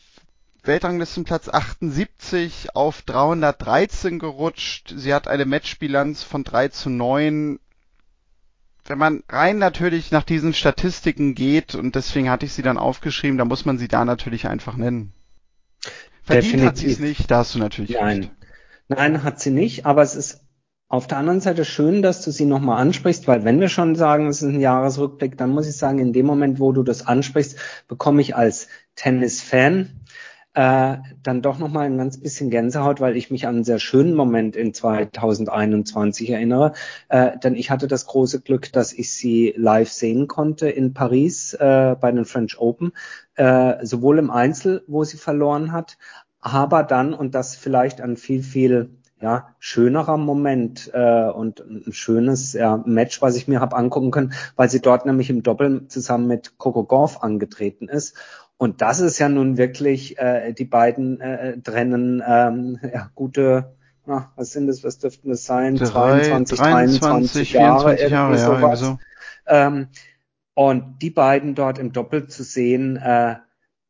Weltranglistenplatz 78 auf 313 gerutscht. Sie hat eine Matchbilanz von 3 zu 9. Wenn man rein natürlich nach diesen Statistiken geht, und deswegen hatte ich sie dann aufgeschrieben, da muss man sie da natürlich einfach nennen. Verdient Definitiv. hat sie es nicht, da hast du natürlich Nein. recht. Nein, hat sie nicht, aber es ist auf der anderen Seite schön, dass du sie nochmal ansprichst, weil wenn wir schon sagen, es ist ein Jahresrückblick, dann muss ich sagen, in dem Moment, wo du das ansprichst, bekomme ich als Tennis-Fan äh, dann doch nochmal ein ganz bisschen Gänsehaut, weil ich mich an einen sehr schönen Moment in 2021 erinnere. Äh, denn ich hatte das große Glück, dass ich sie live sehen konnte in Paris äh, bei den French Open, äh, sowohl im Einzel, wo sie verloren hat, aber dann, und das vielleicht an viel, viel ja, schönerer Moment äh, und ein schönes ja, Match, was ich mir habe angucken können, weil sie dort nämlich im Doppel zusammen mit Coco Golf angetreten ist. Und das ist ja nun wirklich, äh, die beiden äh, trennen ähm, ja, gute, na, was sind das, was dürften das sein? Drei, 22, 23, 23 Jahre, 24 Jahre, ja, irgendwie so. Ähm, und die beiden dort im Doppel zu sehen, äh,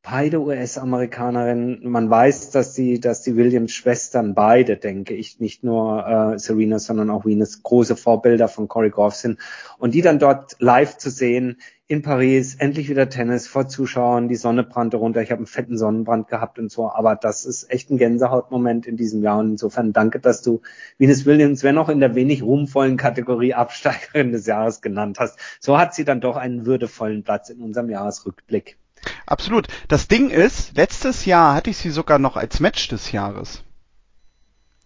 beide US-Amerikanerinnen. Man weiß, dass die, dass die Williams-Schwestern beide, denke ich, nicht nur äh, Serena, sondern auch Venus große Vorbilder von Corey Goff sind. Und die dann dort live zu sehen in Paris, endlich wieder Tennis vor Zuschauern, die Sonne brannte runter. Ich habe einen fetten Sonnenbrand gehabt und so, aber das ist echt ein Gänsehautmoment in diesem Jahr. Und insofern danke, dass du Venus Williams, wenn auch in der wenig ruhmvollen Kategorie Absteigerin des Jahres genannt hast. So hat sie dann doch einen würdevollen Platz in unserem Jahresrückblick. Absolut. Das Ding ist, letztes Jahr hatte ich sie sogar noch als Match des Jahres.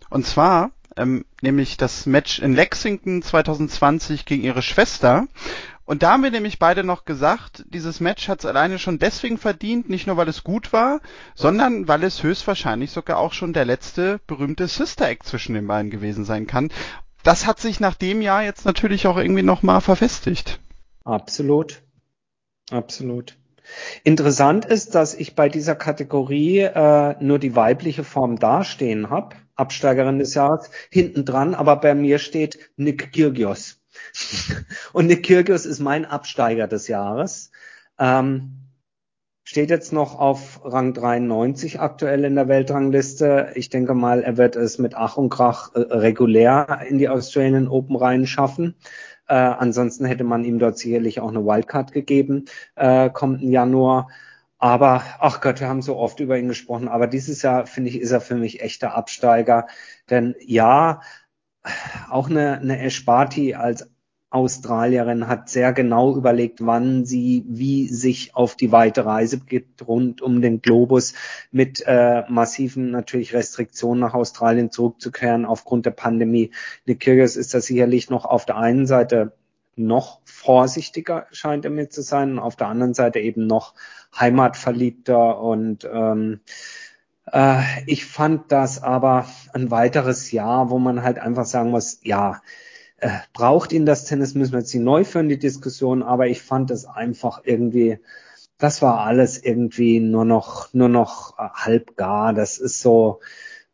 Und zwar ähm, nämlich das Match in Lexington 2020 gegen ihre Schwester. Und da haben wir nämlich beide noch gesagt, dieses Match hat es alleine schon deswegen verdient, nicht nur weil es gut war, sondern weil es höchstwahrscheinlich sogar auch schon der letzte berühmte Sister Act zwischen den beiden gewesen sein kann. Das hat sich nach dem Jahr jetzt natürlich auch irgendwie nochmal verfestigt. Absolut. Absolut. Interessant ist, dass ich bei dieser Kategorie äh, nur die weibliche Form dastehen habe, Absteigerin des Jahres, hinten dran, aber bei mir steht Nick Kyrgios. Und Nick Kyrgios ist mein Absteiger des Jahres. Ähm, steht jetzt noch auf Rang 93 aktuell in der Weltrangliste. Ich denke mal, er wird es mit Ach und Krach äh, regulär in die Australian Open rein schaffen. Äh, ansonsten hätte man ihm dort sicherlich auch eine Wildcard gegeben, äh, kommenden Januar. Aber, ach Gott, wir haben so oft über ihn gesprochen, aber dieses Jahr, finde ich, ist er für mich echter Absteiger. Denn ja, auch eine, eine Esparti als Australierin hat sehr genau überlegt, wann sie wie sich auf die weite Reise begibt rund um den Globus mit äh, massiven natürlich Restriktionen nach Australien zurückzukehren aufgrund der Pandemie. Nick Kyrgios ist da sicherlich noch auf der einen Seite noch vorsichtiger scheint er mir zu sein und auf der anderen Seite eben noch heimatverliebter und ähm, äh, ich fand das aber ein weiteres Jahr, wo man halt einfach sagen muss, ja, äh, braucht ihn das Tennis, müssen wir jetzt nicht neu führen, die Diskussion, aber ich fand es einfach irgendwie, das war alles irgendwie nur noch, nur noch äh, halb gar. Das ist so,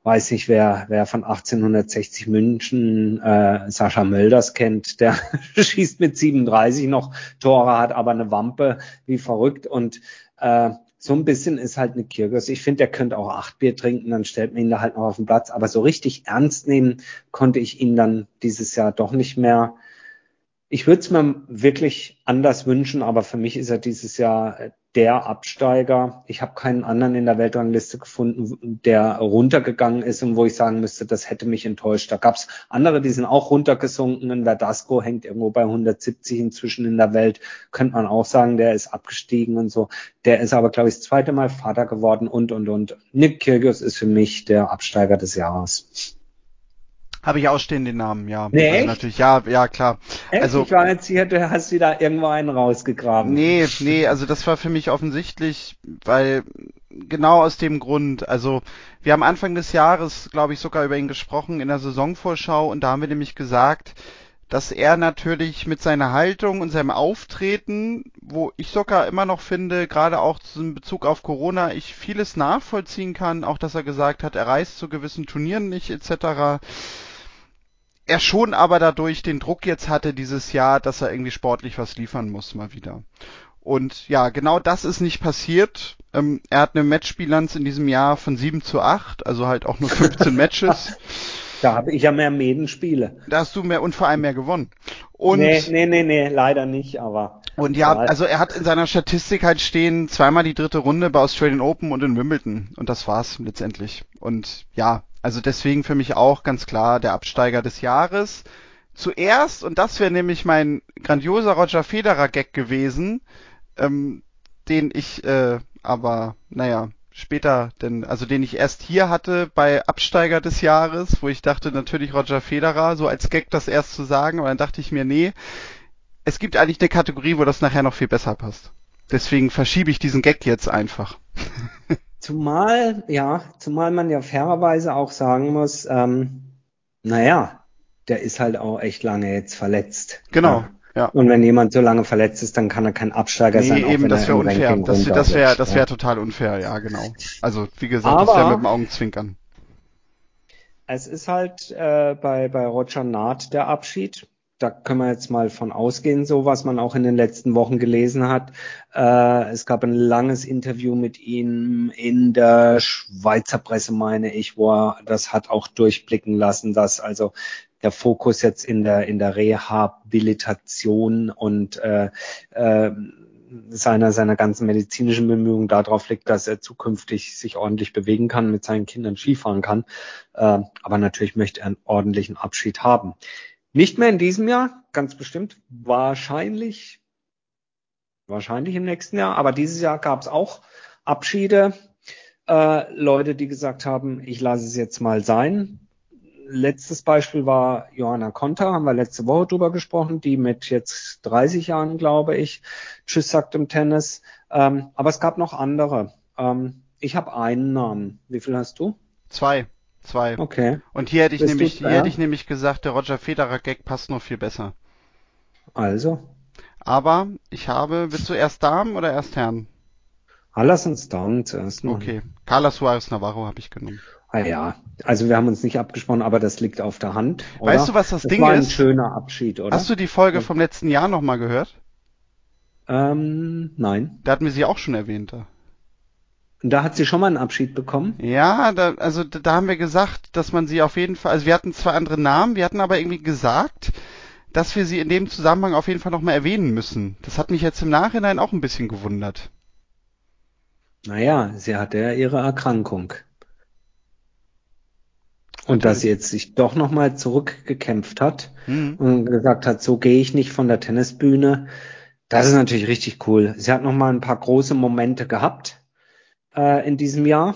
weiß nicht, wer, wer von 1860 München äh, Sascha Mölders kennt, der schießt mit 37 noch Tore, hat aber eine Wampe wie verrückt und äh, so ein bisschen ist halt eine Kirgos. Ich finde, der könnte auch acht Bier trinken, dann stellt man ihn da halt noch auf den Platz. Aber so richtig ernst nehmen konnte ich ihn dann dieses Jahr doch nicht mehr. Ich würde es mir wirklich anders wünschen, aber für mich ist er dieses Jahr der Absteiger. Ich habe keinen anderen in der Weltrangliste gefunden, der runtergegangen ist und wo ich sagen müsste, das hätte mich enttäuscht. Da gab es andere, die sind auch runtergesunken. Verdasco hängt irgendwo bei 170 inzwischen in der Welt. Könnte man auch sagen, der ist abgestiegen und so. Der ist aber, glaube ich, das zweite Mal Vater geworden und, und, und. Nick Kyrgios ist für mich der Absteiger des Jahres. Habe ich ausstehen den Namen, ja. Nee, also natürlich, ja, ja, klar. Echt? Also ich war jetzt hier, du hast wieder irgendwo einen rausgegraben. Nee, nee, also das war für mich offensichtlich, weil genau aus dem Grund, also wir haben Anfang des Jahres, glaube ich, sogar über ihn gesprochen in der Saisonvorschau und da haben wir nämlich gesagt, dass er natürlich mit seiner Haltung und seinem Auftreten, wo ich sogar immer noch finde, gerade auch in Bezug auf Corona, ich vieles nachvollziehen kann, auch dass er gesagt hat, er reist zu gewissen Turnieren nicht etc er schon aber dadurch den Druck jetzt hatte dieses Jahr, dass er irgendwie sportlich was liefern muss mal wieder. Und ja, genau das ist nicht passiert. Ähm, er hat eine Matchbilanz in diesem Jahr von 7 zu 8, also halt auch nur 15 Matches. Da habe ich ja mehr Medenspiele. Da hast du mehr und vor allem mehr gewonnen. Und nee, nee, nee, nee, leider nicht, aber. Und ja, also er hat in seiner Statistik halt stehen zweimal die dritte Runde bei Australian Open und in Wimbledon. Und das war's letztendlich. Und ja, also deswegen für mich auch ganz klar der Absteiger des Jahres. Zuerst, und das wäre nämlich mein grandioser Roger Federer Gag gewesen, ähm, den ich äh, aber, naja, später, denn, also den ich erst hier hatte bei Absteiger des Jahres, wo ich dachte natürlich Roger Federer, so als Gag das erst zu sagen, aber dann dachte ich mir, nee, es gibt eigentlich eine Kategorie, wo das nachher noch viel besser passt. Deswegen verschiebe ich diesen Gag jetzt einfach. Zumal, ja, zumal man ja fairerweise auch sagen muss, ähm, naja, der ist halt auch echt lange jetzt verletzt. Genau. Ja. Und wenn jemand so lange verletzt ist, dann kann er kein Absteiger nee, sein. Nee, eben, das wäre unfair. Das, das wäre das wäre total unfair, ja, genau. Also, wie gesagt, Aber, das wäre mit dem Augenzwinkern. Es ist halt äh, bei, bei Roger Naht der Abschied. Da können wir jetzt mal von ausgehen, so was man auch in den letzten Wochen gelesen hat. Äh, es gab ein langes Interview mit ihm in der Schweizer Presse, meine ich, wo er das hat auch durchblicken lassen, dass also der Fokus jetzt in der in der Rehabilitation und äh, äh, seiner seiner ganzen medizinischen Bemühungen darauf liegt, dass er zukünftig sich ordentlich bewegen kann, mit seinen Kindern Skifahren kann. Äh, aber natürlich möchte er einen ordentlichen Abschied haben. Nicht mehr in diesem Jahr, ganz bestimmt, wahrscheinlich, wahrscheinlich im nächsten Jahr, aber dieses Jahr gab es auch Abschiede. Äh, Leute, die gesagt haben, ich lasse es jetzt mal sein letztes Beispiel war Johanna Konter, haben wir letzte Woche drüber gesprochen, die mit jetzt 30 Jahren, glaube ich, Tschüss sagt im Tennis. Ähm, aber es gab noch andere. Ähm, ich habe einen Namen. Wie viel hast du? Zwei. Zwei. Okay. Und hier hätte ich Bist nämlich, hier hätte ich nämlich gesagt, der Roger Federer Gag passt noch viel besser. Also. Aber ich habe, willst du erst Damen oder erst Herren? Ah, lass uns Damen zuerst machen. Okay. Carla Suarez Navarro habe ich genommen. Ah ja, also wir haben uns nicht abgesprochen, aber das liegt auf der Hand. Oder? Weißt du, was das, das Ding war ist? ein schöner Abschied, oder? Hast du die Folge vom letzten Jahr nochmal gehört? Ähm, nein. Da hatten wir sie auch schon erwähnt. Da. Und da hat sie schon mal einen Abschied bekommen? Ja, da, also da haben wir gesagt, dass man sie auf jeden Fall, also wir hatten zwar andere Namen, wir hatten aber irgendwie gesagt, dass wir sie in dem Zusammenhang auf jeden Fall nochmal erwähnen müssen. Das hat mich jetzt im Nachhinein auch ein bisschen gewundert. Naja, sie hatte ja ihre Erkrankung. Und dass sie jetzt sich doch nochmal zurückgekämpft hat mhm. und gesagt hat, so gehe ich nicht von der Tennisbühne. Das ist natürlich richtig cool. Sie hat nochmal ein paar große Momente gehabt äh, in diesem Jahr.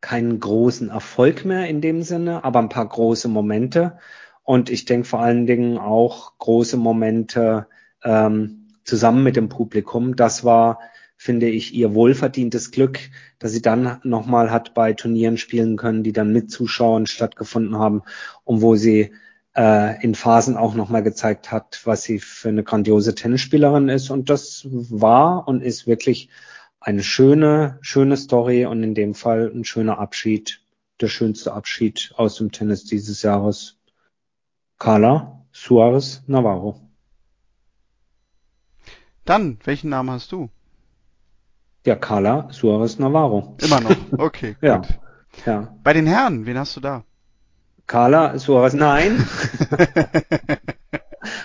Keinen großen Erfolg mehr in dem Sinne, aber ein paar große Momente. Und ich denke vor allen Dingen auch große Momente ähm, zusammen mit dem Publikum. Das war finde ich, ihr wohlverdientes Glück, dass sie dann nochmal hat bei Turnieren spielen können, die dann mit Zuschauern stattgefunden haben und wo sie äh, in Phasen auch nochmal gezeigt hat, was sie für eine grandiose Tennisspielerin ist. Und das war und ist wirklich eine schöne, schöne Story und in dem Fall ein schöner Abschied, der schönste Abschied aus dem Tennis dieses Jahres. Carla Suarez Navarro. Dann, welchen Namen hast du? Ja, Carla Suarez Navarro. Immer noch. Okay, ja. gut. Ja. Bei den Herren, wen hast du da? Carla Suarez, nein.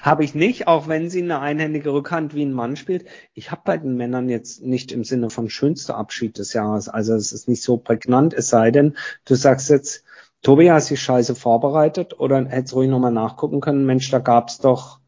habe ich nicht, auch wenn sie eine einhändige Rückhand wie ein Mann spielt. Ich habe bei den Männern jetzt nicht im Sinne von schönster Abschied des Jahres. Also es ist nicht so prägnant, es sei denn, du sagst jetzt, Tobi, hast dich scheiße vorbereitet oder hättest ruhig nochmal nachgucken können, Mensch, da gab's doch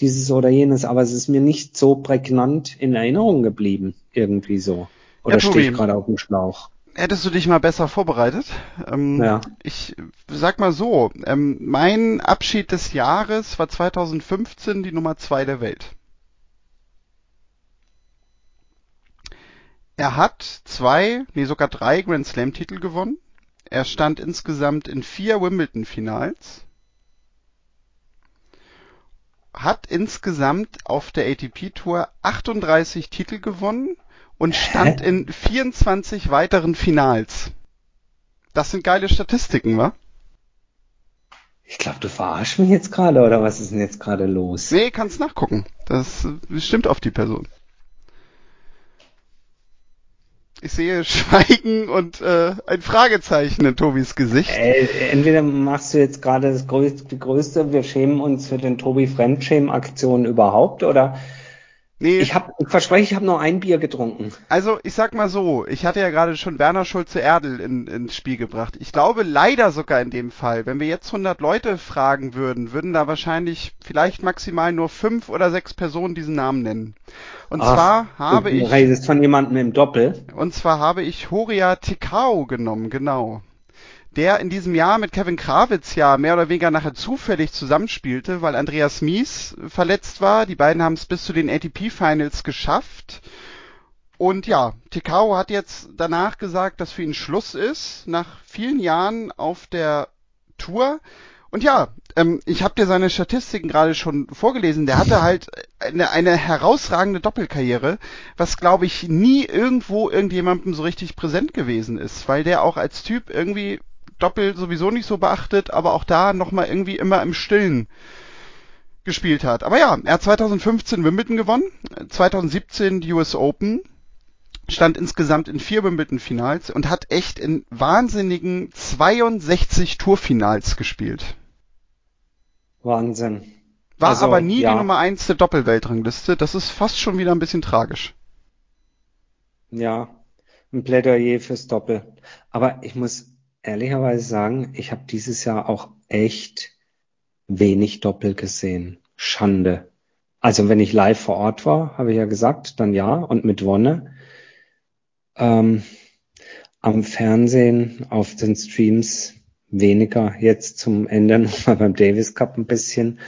dieses oder jenes, aber es ist mir nicht so prägnant in Erinnerung geblieben, irgendwie so. Oder ja, stehe ich gerade auf dem Schlauch? Hättest du dich mal besser vorbereitet? Ähm, ja. Ich sag mal so, ähm, mein Abschied des Jahres war 2015 die Nummer zwei der Welt. Er hat zwei, nee sogar drei Grand Slam Titel gewonnen. Er stand insgesamt in vier Wimbledon Finals hat insgesamt auf der ATP Tour 38 Titel gewonnen und stand Hä? in 24 weiteren Finals. Das sind geile Statistiken, wa? Ich glaube, du verarschst mich jetzt gerade, oder was ist denn jetzt gerade los? Nee, kannst nachgucken. Das stimmt auf die Person. Ich sehe Schweigen und äh, ein Fragezeichen in Tobis Gesicht. Äh, entweder machst du jetzt gerade das größte, die größte, wir schämen uns für den Tobi Fremdschämen-Aktion überhaupt, oder Nee. Ich, hab, ich verspreche, ich habe nur ein Bier getrunken. Also, ich sag mal so, ich hatte ja gerade schon Werner Schulze-Erdel in, ins Spiel gebracht. Ich glaube leider sogar in dem Fall, wenn wir jetzt 100 Leute fragen würden, würden da wahrscheinlich vielleicht maximal nur fünf oder sechs Personen diesen Namen nennen. Und Ach, zwar habe ich... Du redest von jemandem im Doppel? Und zwar habe ich Horia Tikau genommen, genau der in diesem Jahr mit Kevin Krawitz ja mehr oder weniger nachher zufällig zusammenspielte, weil Andreas Mies verletzt war. Die beiden haben es bis zu den ATP Finals geschafft. Und ja, Tikau hat jetzt danach gesagt, dass für ihn Schluss ist, nach vielen Jahren auf der Tour. Und ja, ähm, ich habe dir seine Statistiken gerade schon vorgelesen. Der hatte halt eine, eine herausragende Doppelkarriere, was glaube ich nie irgendwo irgendjemandem so richtig präsent gewesen ist, weil der auch als Typ irgendwie Doppel sowieso nicht so beachtet, aber auch da nochmal irgendwie immer im Stillen gespielt hat. Aber ja, er hat 2015 Wimbledon gewonnen, 2017 die US Open, stand insgesamt in vier Wimbledon-Finals und hat echt in wahnsinnigen 62 Tourfinals gespielt. Wahnsinn. War also, aber nie ja. die Nummer eins der Doppelweltrangliste. Das ist fast schon wieder ein bisschen tragisch. Ja, ein Plädoyer fürs Doppel. Aber ich muss ehrlicherweise sagen, ich habe dieses Jahr auch echt wenig Doppel gesehen. Schande. Also wenn ich live vor Ort war, habe ich ja gesagt, dann ja und mit Wonne. Ähm, am Fernsehen, auf den Streams weniger. Jetzt zum Ende nochmal beim Davis Cup ein bisschen.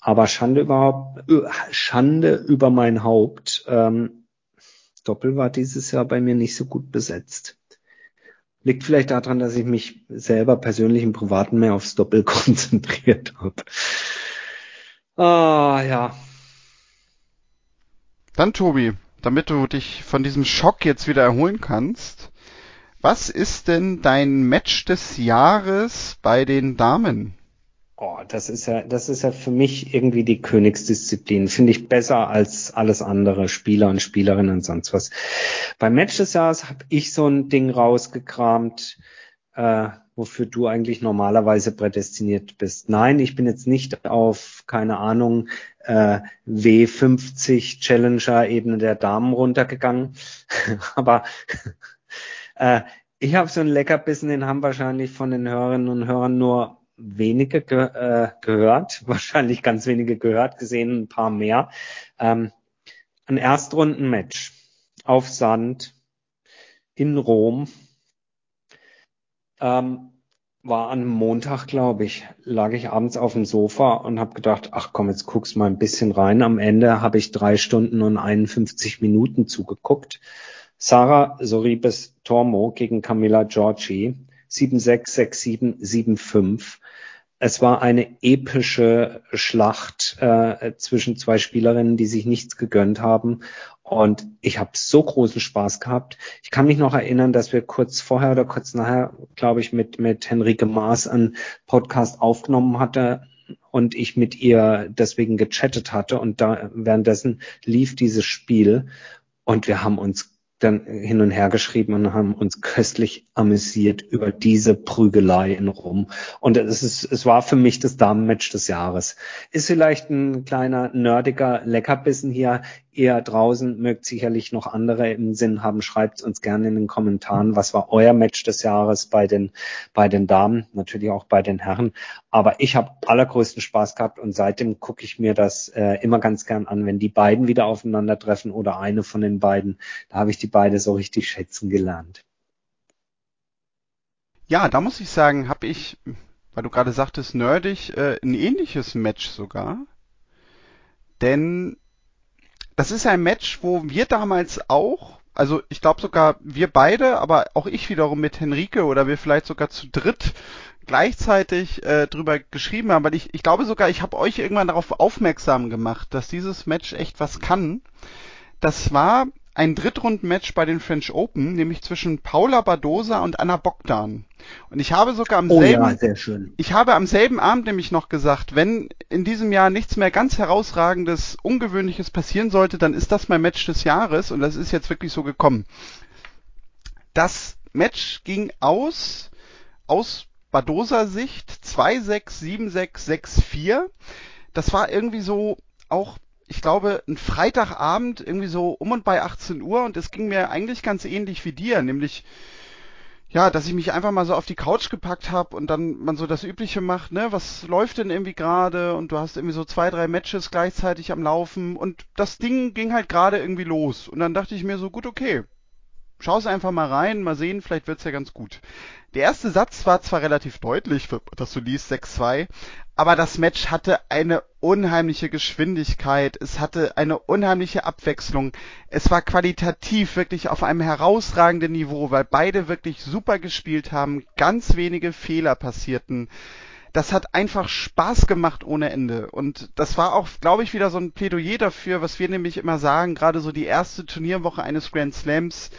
Aber Schande überhaupt, Schande über mein Haupt. Ähm, Doppel war dieses Jahr bei mir nicht so gut besetzt. Liegt vielleicht daran, dass ich mich selber persönlich im Privaten mehr aufs Doppel konzentriert habe. Ah, ja. Dann, Tobi, damit du dich von diesem Schock jetzt wieder erholen kannst, was ist denn dein Match des Jahres bei den Damen? Oh, das ist ja, das ist ja für mich irgendwie die Königsdisziplin. Finde ich besser als alles andere, Spieler und Spielerinnen und sonst was. Beim Match des Jahres habe ich so ein Ding rausgekramt, äh, wofür du eigentlich normalerweise prädestiniert bist. Nein, ich bin jetzt nicht auf, keine Ahnung, äh, W50 Challenger-Ebene der Damen runtergegangen. Aber äh, ich habe so einen Leckerbissen, den haben wahrscheinlich von den Hörerinnen und Hörern nur wenige ge äh, gehört, wahrscheinlich ganz wenige gehört, gesehen ein paar mehr. Ähm, ein Erstrundenmatch auf Sand in Rom. Ähm, war an Montag, glaube ich, lag ich abends auf dem Sofa und habe gedacht, ach komm, jetzt guck's mal ein bisschen rein. Am Ende habe ich drei Stunden und 51 Minuten zugeguckt. Sarah Soribes Tormo gegen Camilla Giorgi 7-6, 6-7, 7-5. Es war eine epische Schlacht äh, zwischen zwei Spielerinnen, die sich nichts gegönnt haben. Und ich habe so großen Spaß gehabt. Ich kann mich noch erinnern, dass wir kurz vorher oder kurz nachher, glaube ich, mit, mit Henrike Maas einen Podcast aufgenommen hatte und ich mit ihr deswegen gechattet hatte. Und da währenddessen lief dieses Spiel und wir haben uns dann hin und her geschrieben und haben uns köstlich amüsiert über diese Prügelei in Rom. Und es ist, es war für mich das Damenmatch des Jahres. Ist vielleicht ein kleiner nerdiger Leckerbissen hier eher draußen, mögt sicherlich noch andere im Sinn haben. Schreibt uns gerne in den Kommentaren, was war euer Match des Jahres bei den, bei den Damen, natürlich auch bei den Herren. Aber ich habe allergrößten Spaß gehabt und seitdem gucke ich mir das äh, immer ganz gern an, wenn die beiden wieder aufeinandertreffen oder eine von den beiden. Da habe ich die beide so richtig schätzen gelernt. Ja, da muss ich sagen, habe ich, weil du gerade sagtest, nerdig, äh, ein ähnliches Match sogar. Denn das ist ein Match, wo wir damals auch, also ich glaube sogar wir beide, aber auch ich wiederum mit Henrike oder wir vielleicht sogar zu dritt gleichzeitig äh, drüber geschrieben haben, weil ich, ich glaube sogar, ich habe euch irgendwann darauf aufmerksam gemacht, dass dieses Match echt was kann. Das war ein Drittrundenmatch bei den French Open, nämlich zwischen Paula Badosa und Anna Bogdan. Und ich habe sogar am oh, selben, ja, ich habe am selben Abend nämlich noch gesagt, wenn in diesem Jahr nichts mehr ganz herausragendes, ungewöhnliches passieren sollte, dann ist das mein Match des Jahres und das ist jetzt wirklich so gekommen. Das Match ging aus, aus Badosa Sicht 2-6, 7-6, 6-4. Das war irgendwie so auch ich glaube, ein Freitagabend irgendwie so um und bei 18 Uhr und es ging mir eigentlich ganz ähnlich wie dir, nämlich ja, dass ich mich einfach mal so auf die Couch gepackt habe und dann man so das Übliche macht, ne, was läuft denn irgendwie gerade? Und du hast irgendwie so zwei, drei Matches gleichzeitig am Laufen und das Ding ging halt gerade irgendwie los. Und dann dachte ich mir so, gut, okay, schau's einfach mal rein, mal sehen, vielleicht wird's ja ganz gut. Der erste Satz war zwar relativ deutlich, dass du liest 6-2, aber das Match hatte eine unheimliche Geschwindigkeit, es hatte eine unheimliche Abwechslung, es war qualitativ wirklich auf einem herausragenden Niveau, weil beide wirklich super gespielt haben, ganz wenige Fehler passierten. das hat einfach Spaß gemacht ohne Ende. Und das war auch, glaube ich, wieder so ein Plädoyer dafür, was wir nämlich immer sagen, gerade so die erste Turnierwoche eines Grand Slams,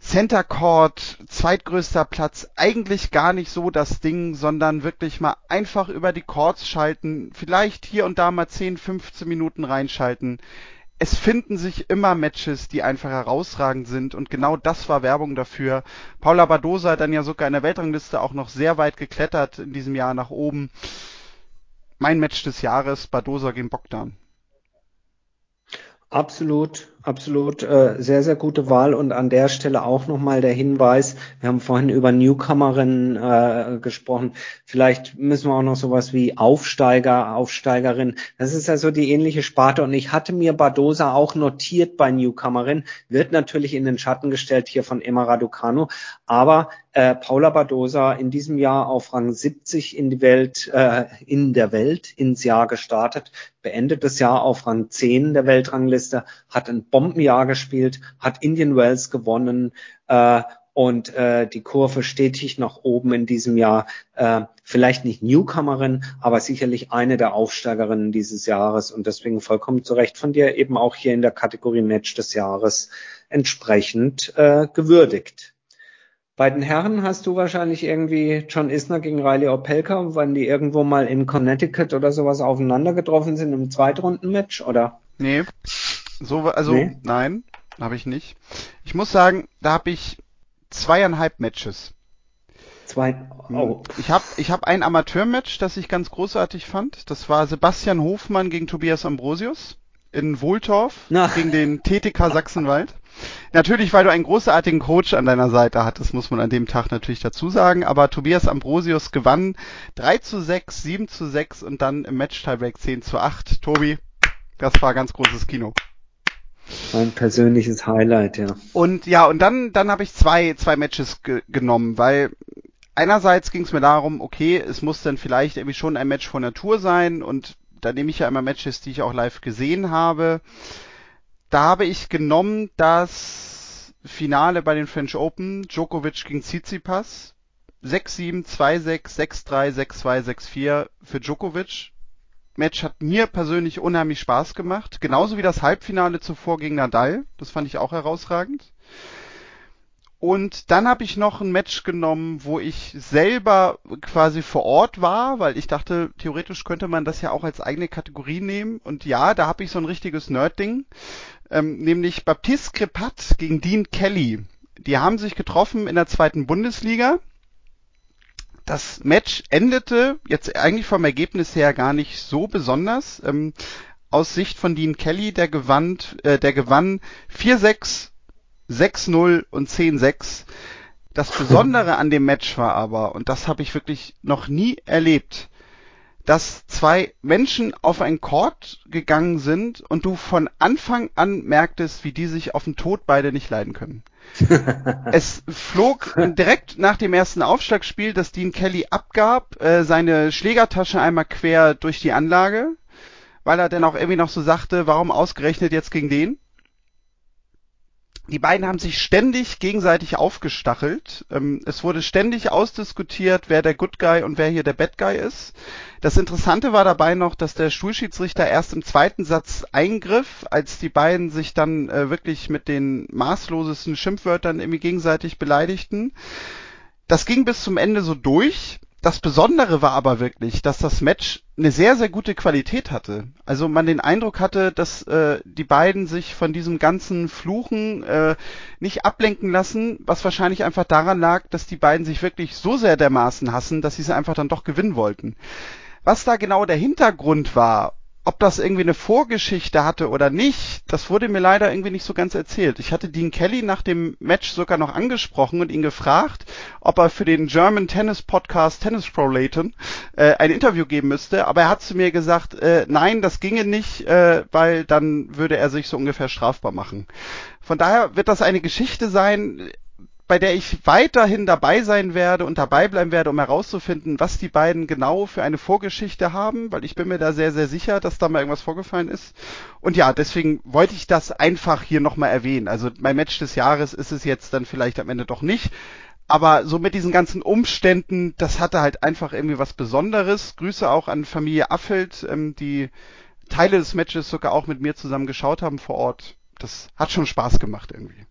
Center Court, zweitgrößter Platz, eigentlich gar nicht so das Ding, sondern wirklich mal einfach über die Courts schalten, vielleicht hier und da mal 10, 15 Minuten reinschalten. Es finden sich immer Matches, die einfach herausragend sind und genau das war Werbung dafür. Paula Badosa hat dann ja sogar in der Weltrangliste auch noch sehr weit geklettert in diesem Jahr nach oben. Mein Match des Jahres, Badosa gegen Bogdan. Absolut, absolut, äh, sehr, sehr gute Wahl. Und an der Stelle auch nochmal der Hinweis, wir haben vorhin über Newcomerinnen äh, gesprochen, vielleicht müssen wir auch noch sowas wie Aufsteiger, Aufsteigerin, das ist ja so die ähnliche Sparte. Und ich hatte mir Badosa auch notiert bei Newcomerin, wird natürlich in den Schatten gestellt hier von Emma Raducanu, aber äh, Paula Badosa in diesem Jahr auf Rang 70 in die Welt, äh, in der Welt ins Jahr gestartet, beendet das Jahr auf Rang 10 der Weltrangliste, hat ein Bombenjahr gespielt, hat Indian Wells gewonnen äh, und äh, die Kurve stetig nach oben in diesem Jahr. Äh, vielleicht nicht Newcomerin, aber sicherlich eine der Aufsteigerinnen dieses Jahres und deswegen vollkommen zu Recht von dir eben auch hier in der Kategorie Match des Jahres entsprechend äh, gewürdigt. Bei den Herren hast du wahrscheinlich irgendwie John Isner gegen Riley Opelka, wenn die irgendwo mal in Connecticut oder sowas aufeinander getroffen sind im Zweitrundenmatch, oder? Nee. So, also nee? nein, habe ich nicht. Ich muss sagen, da habe ich zweieinhalb Matches. Zwei. Hm. Oh. Ich habe ich hab ein Amateurmatch, das ich ganz großartig fand. Das war Sebastian Hofmann gegen Tobias Ambrosius in Wohltorf Na. gegen den TTK Sachsenwald. Natürlich, weil du einen großartigen Coach an deiner Seite hattest, muss man an dem Tag natürlich dazu sagen. Aber Tobias Ambrosius gewann 3 zu 6, 7 zu 6 und dann im Match-Tiebreak 10 zu 8. Tobi, das war ganz großes Kino. Ein persönliches Highlight, ja. Und ja, und dann, dann habe ich zwei, zwei Matches ge genommen, weil einerseits ging es mir darum, okay, es muss dann vielleicht irgendwie schon ein Match von Natur sein und da nehme ich ja immer Matches, die ich auch live gesehen habe da habe ich genommen das Finale bei den French Open, Djokovic gegen Tsitsipas. 6-7, 2-6, 6-3, 6-2, 6-4 für Djokovic. Match hat mir persönlich unheimlich Spaß gemacht. Genauso wie das Halbfinale zuvor gegen Nadal. Das fand ich auch herausragend. Und dann habe ich noch ein Match genommen, wo ich selber quasi vor Ort war, weil ich dachte, theoretisch könnte man das ja auch als eigene Kategorie nehmen. Und ja, da habe ich so ein richtiges Nerd-Ding ähm, nämlich Baptiste Crepat gegen Dean Kelly. Die haben sich getroffen in der zweiten Bundesliga. Das Match endete jetzt eigentlich vom Ergebnis her gar nicht so besonders. Ähm, aus Sicht von Dean Kelly, der gewann, äh, der gewann 4-6, 6-0 und 10-6. Das Besondere an dem Match war aber, und das habe ich wirklich noch nie erlebt, dass zwei Menschen auf ein Court gegangen sind und du von Anfang an merktest, wie die sich auf den Tod beide nicht leiden können. es flog direkt nach dem ersten Aufschlagspiel, das Dean Kelly abgab, äh, seine Schlägertasche einmal quer durch die Anlage, weil er dann auch irgendwie noch so sagte, warum ausgerechnet jetzt gegen den? Die beiden haben sich ständig gegenseitig aufgestachelt. Ähm, es wurde ständig ausdiskutiert, wer der Good Guy und wer hier der Bad Guy ist. Das Interessante war dabei noch, dass der Schulschiedsrichter erst im zweiten Satz eingriff, als die beiden sich dann äh, wirklich mit den maßlosesten Schimpfwörtern irgendwie gegenseitig beleidigten. Das ging bis zum Ende so durch das Besondere war aber wirklich, dass das Match eine sehr, sehr gute Qualität hatte. Also man den Eindruck hatte, dass äh, die beiden sich von diesem ganzen Fluchen äh, nicht ablenken lassen, was wahrscheinlich einfach daran lag, dass die beiden sich wirklich so sehr dermaßen hassen, dass sie es einfach dann doch gewinnen wollten. Was da genau der Hintergrund war ob das irgendwie eine Vorgeschichte hatte oder nicht, das wurde mir leider irgendwie nicht so ganz erzählt. Ich hatte Dean Kelly nach dem Match sogar noch angesprochen und ihn gefragt, ob er für den German Tennis Podcast Tennis Pro Layton äh, ein Interview geben müsste, aber er hat zu mir gesagt, äh, nein, das ginge nicht, äh, weil dann würde er sich so ungefähr strafbar machen. Von daher wird das eine Geschichte sein, bei der ich weiterhin dabei sein werde und dabei bleiben werde, um herauszufinden, was die beiden genau für eine Vorgeschichte haben, weil ich bin mir da sehr, sehr sicher, dass da mal irgendwas vorgefallen ist. Und ja, deswegen wollte ich das einfach hier nochmal erwähnen. Also mein Match des Jahres ist es jetzt dann vielleicht am Ende doch nicht. aber so mit diesen ganzen Umständen, das hatte halt einfach irgendwie was Besonderes. Grüße auch an Familie Affeld, ähm, die Teile des Matches sogar auch mit mir zusammen geschaut haben vor Ort. Das hat schon Spaß gemacht irgendwie.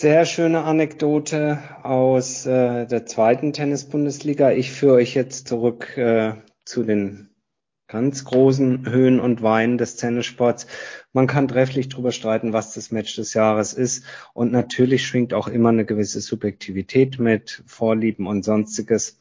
Sehr schöne Anekdote aus äh, der zweiten Tennis-Bundesliga. Ich führe euch jetzt zurück äh, zu den ganz großen Höhen und Weinen des Tennissports. Man kann trefflich drüber streiten, was das Match des Jahres ist. Und natürlich schwingt auch immer eine gewisse Subjektivität mit, Vorlieben und sonstiges.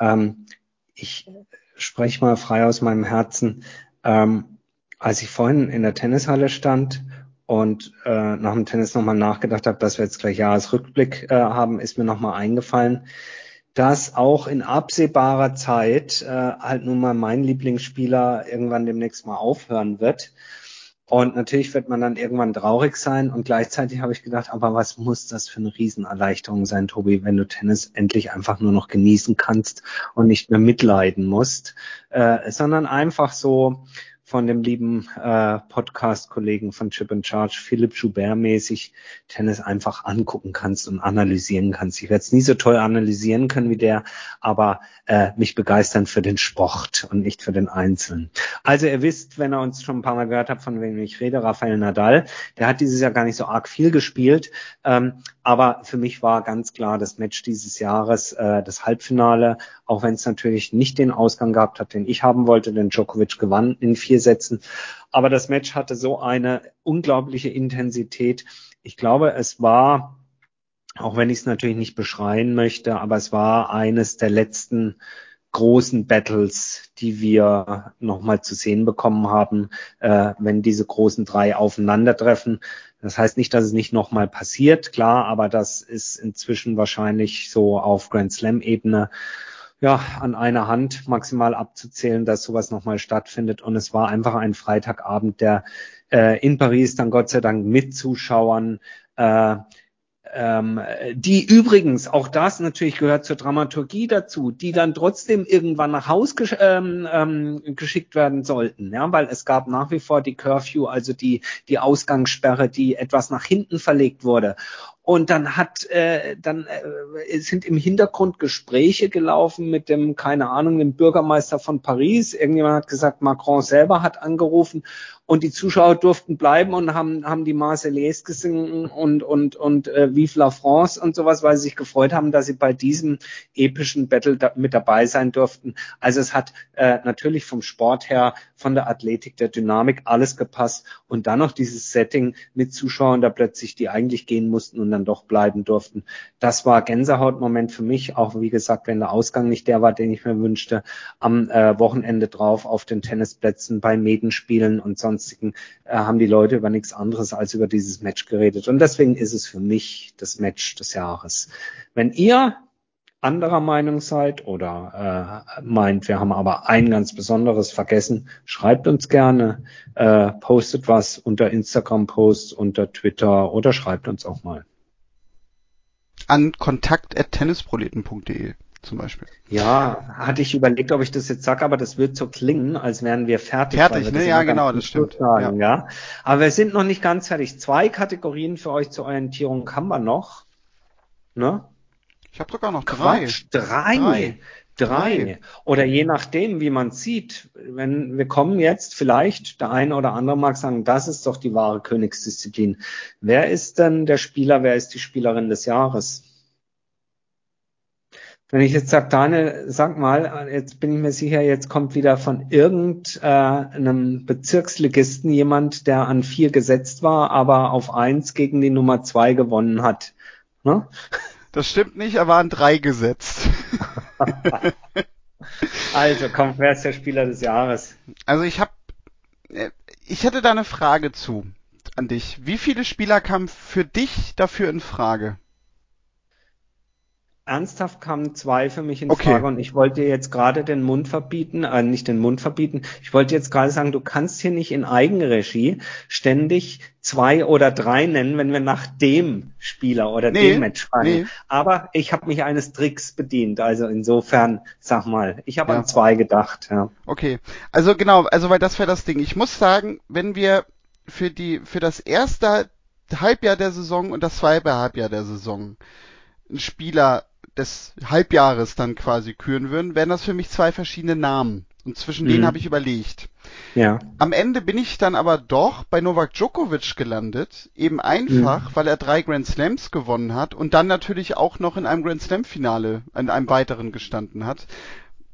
Ähm, ich spreche mal frei aus meinem Herzen. Ähm, als ich vorhin in der Tennishalle stand und äh, nach dem Tennis nochmal nachgedacht habe, dass wir jetzt gleich Jahresrückblick äh, haben, ist mir nochmal eingefallen, dass auch in absehbarer Zeit äh, halt nun mal mein Lieblingsspieler irgendwann demnächst mal aufhören wird. Und natürlich wird man dann irgendwann traurig sein. Und gleichzeitig habe ich gedacht, aber was muss das für eine Riesenerleichterung sein, Tobi, wenn du Tennis endlich einfach nur noch genießen kannst und nicht mehr mitleiden musst, äh, sondern einfach so von dem lieben äh, Podcast-Kollegen von Chip and Charge, Philipp Joubert mäßig, Tennis einfach angucken kannst und analysieren kannst. Ich werde es nie so toll analysieren können wie der, aber äh, mich begeistern für den Sport und nicht für den Einzelnen. Also ihr wisst, wenn ihr uns schon ein paar Mal gehört habt, von wem ich rede, Rafael Nadal, der hat dieses Jahr gar nicht so arg viel gespielt, ähm, aber für mich war ganz klar das Match dieses Jahres, äh, das Halbfinale, auch wenn es natürlich nicht den Ausgang gehabt hat, den ich haben wollte, denn Djokovic gewann in vier Sätzen. Aber das Match hatte so eine unglaubliche Intensität. Ich glaube, es war, auch wenn ich es natürlich nicht beschreien möchte, aber es war eines der letzten großen Battles, die wir nochmal zu sehen bekommen haben, äh, wenn diese großen drei aufeinandertreffen. Das heißt nicht, dass es nicht nochmal passiert, klar, aber das ist inzwischen wahrscheinlich so auf Grand Slam-Ebene ja, an einer Hand maximal abzuzählen, dass sowas nochmal stattfindet. Und es war einfach ein Freitagabend, der äh, in Paris dann Gott sei Dank mit Zuschauern äh, ähm, die übrigens, auch das natürlich gehört zur Dramaturgie dazu, die dann trotzdem irgendwann nach Haus gesch ähm, ähm, geschickt werden sollten, ja, weil es gab nach wie vor die Curfew, also die, die Ausgangssperre, die etwas nach hinten verlegt wurde. Und dann hat, äh, dann äh, sind im Hintergrund Gespräche gelaufen mit dem, keine Ahnung, dem Bürgermeister von Paris. Irgendjemand hat gesagt, Macron selber hat angerufen und die Zuschauer durften bleiben und haben, haben die Marseillaise gesungen und, und, und äh, Vive la France und sowas, weil sie sich gefreut haben, dass sie bei diesem epischen Battle da, mit dabei sein durften. Also es hat äh, natürlich vom Sport her, von der Athletik, der Dynamik alles gepasst und dann noch dieses Setting mit Zuschauern da plötzlich, die eigentlich gehen mussten und dann doch bleiben durften. Das war Gänsehautmoment für mich, auch wie gesagt, wenn der Ausgang nicht der war, den ich mir wünschte, am äh, Wochenende drauf auf den Tennisplätzen bei Medenspielen und sonst sonstigen äh, haben die Leute über nichts anderes als über dieses Match geredet. Und deswegen ist es für mich das Match des Jahres. Wenn ihr anderer Meinung seid oder äh, meint, wir haben aber ein ganz Besonderes vergessen, schreibt uns gerne, äh, postet was unter Instagram-Posts, unter Twitter oder schreibt uns auch mal. An kontakt.tennisproleten.de zum Beispiel. Ja, hatte ich überlegt, ob ich das jetzt sage, aber das wird so klingen, als wären wir fertig. Fertig, ne? Ja, genau, das stimmt. Sagen, ja. ja. Aber wir sind noch nicht ganz fertig. Zwei Kategorien für euch zur Orientierung haben wir noch. Ne? Ich habe sogar noch drei. Quatsch, drei. drei. Drei. Oder je nachdem, wie man sieht. Wenn wir kommen jetzt, vielleicht der eine oder andere mag sagen, das ist doch die wahre Königsdisziplin. Wer ist denn der Spieler, wer ist die Spielerin des Jahres? Wenn ich jetzt sage, Daniel, sag mal, jetzt bin ich mir sicher, jetzt kommt wieder von irgendeinem äh, Bezirksligisten jemand, der an vier gesetzt war, aber auf eins gegen die Nummer zwei gewonnen hat. Ne? Das stimmt nicht, er war an drei gesetzt. also, komm, wer ist der Spieler des Jahres? Also ich habe, äh, ich hätte da eine Frage zu an dich. Wie viele Spieler kamen für dich dafür in Frage? Ernsthaft kamen zwei für mich in okay. Frage und ich wollte jetzt gerade den Mund verbieten, äh, nicht den Mund verbieten, ich wollte jetzt gerade sagen, du kannst hier nicht in Eigenregie ständig zwei oder drei nennen, wenn wir nach dem Spieler oder nee, dem Match fragen. Nee. Aber ich habe mich eines Tricks bedient, also insofern, sag mal, ich habe ja. an zwei gedacht. Ja. Okay, also genau, also weil das wäre das Ding. Ich muss sagen, wenn wir für die für das erste Halbjahr der Saison und das zweite Halbjahr der Saison einen Spieler des Halbjahres dann quasi küren würden, wären das für mich zwei verschiedene Namen. Und zwischen mhm. denen habe ich überlegt. Ja. Am Ende bin ich dann aber doch bei Novak Djokovic gelandet, eben einfach, mhm. weil er drei Grand Slams gewonnen hat und dann natürlich auch noch in einem Grand Slam Finale, in einem weiteren gestanden hat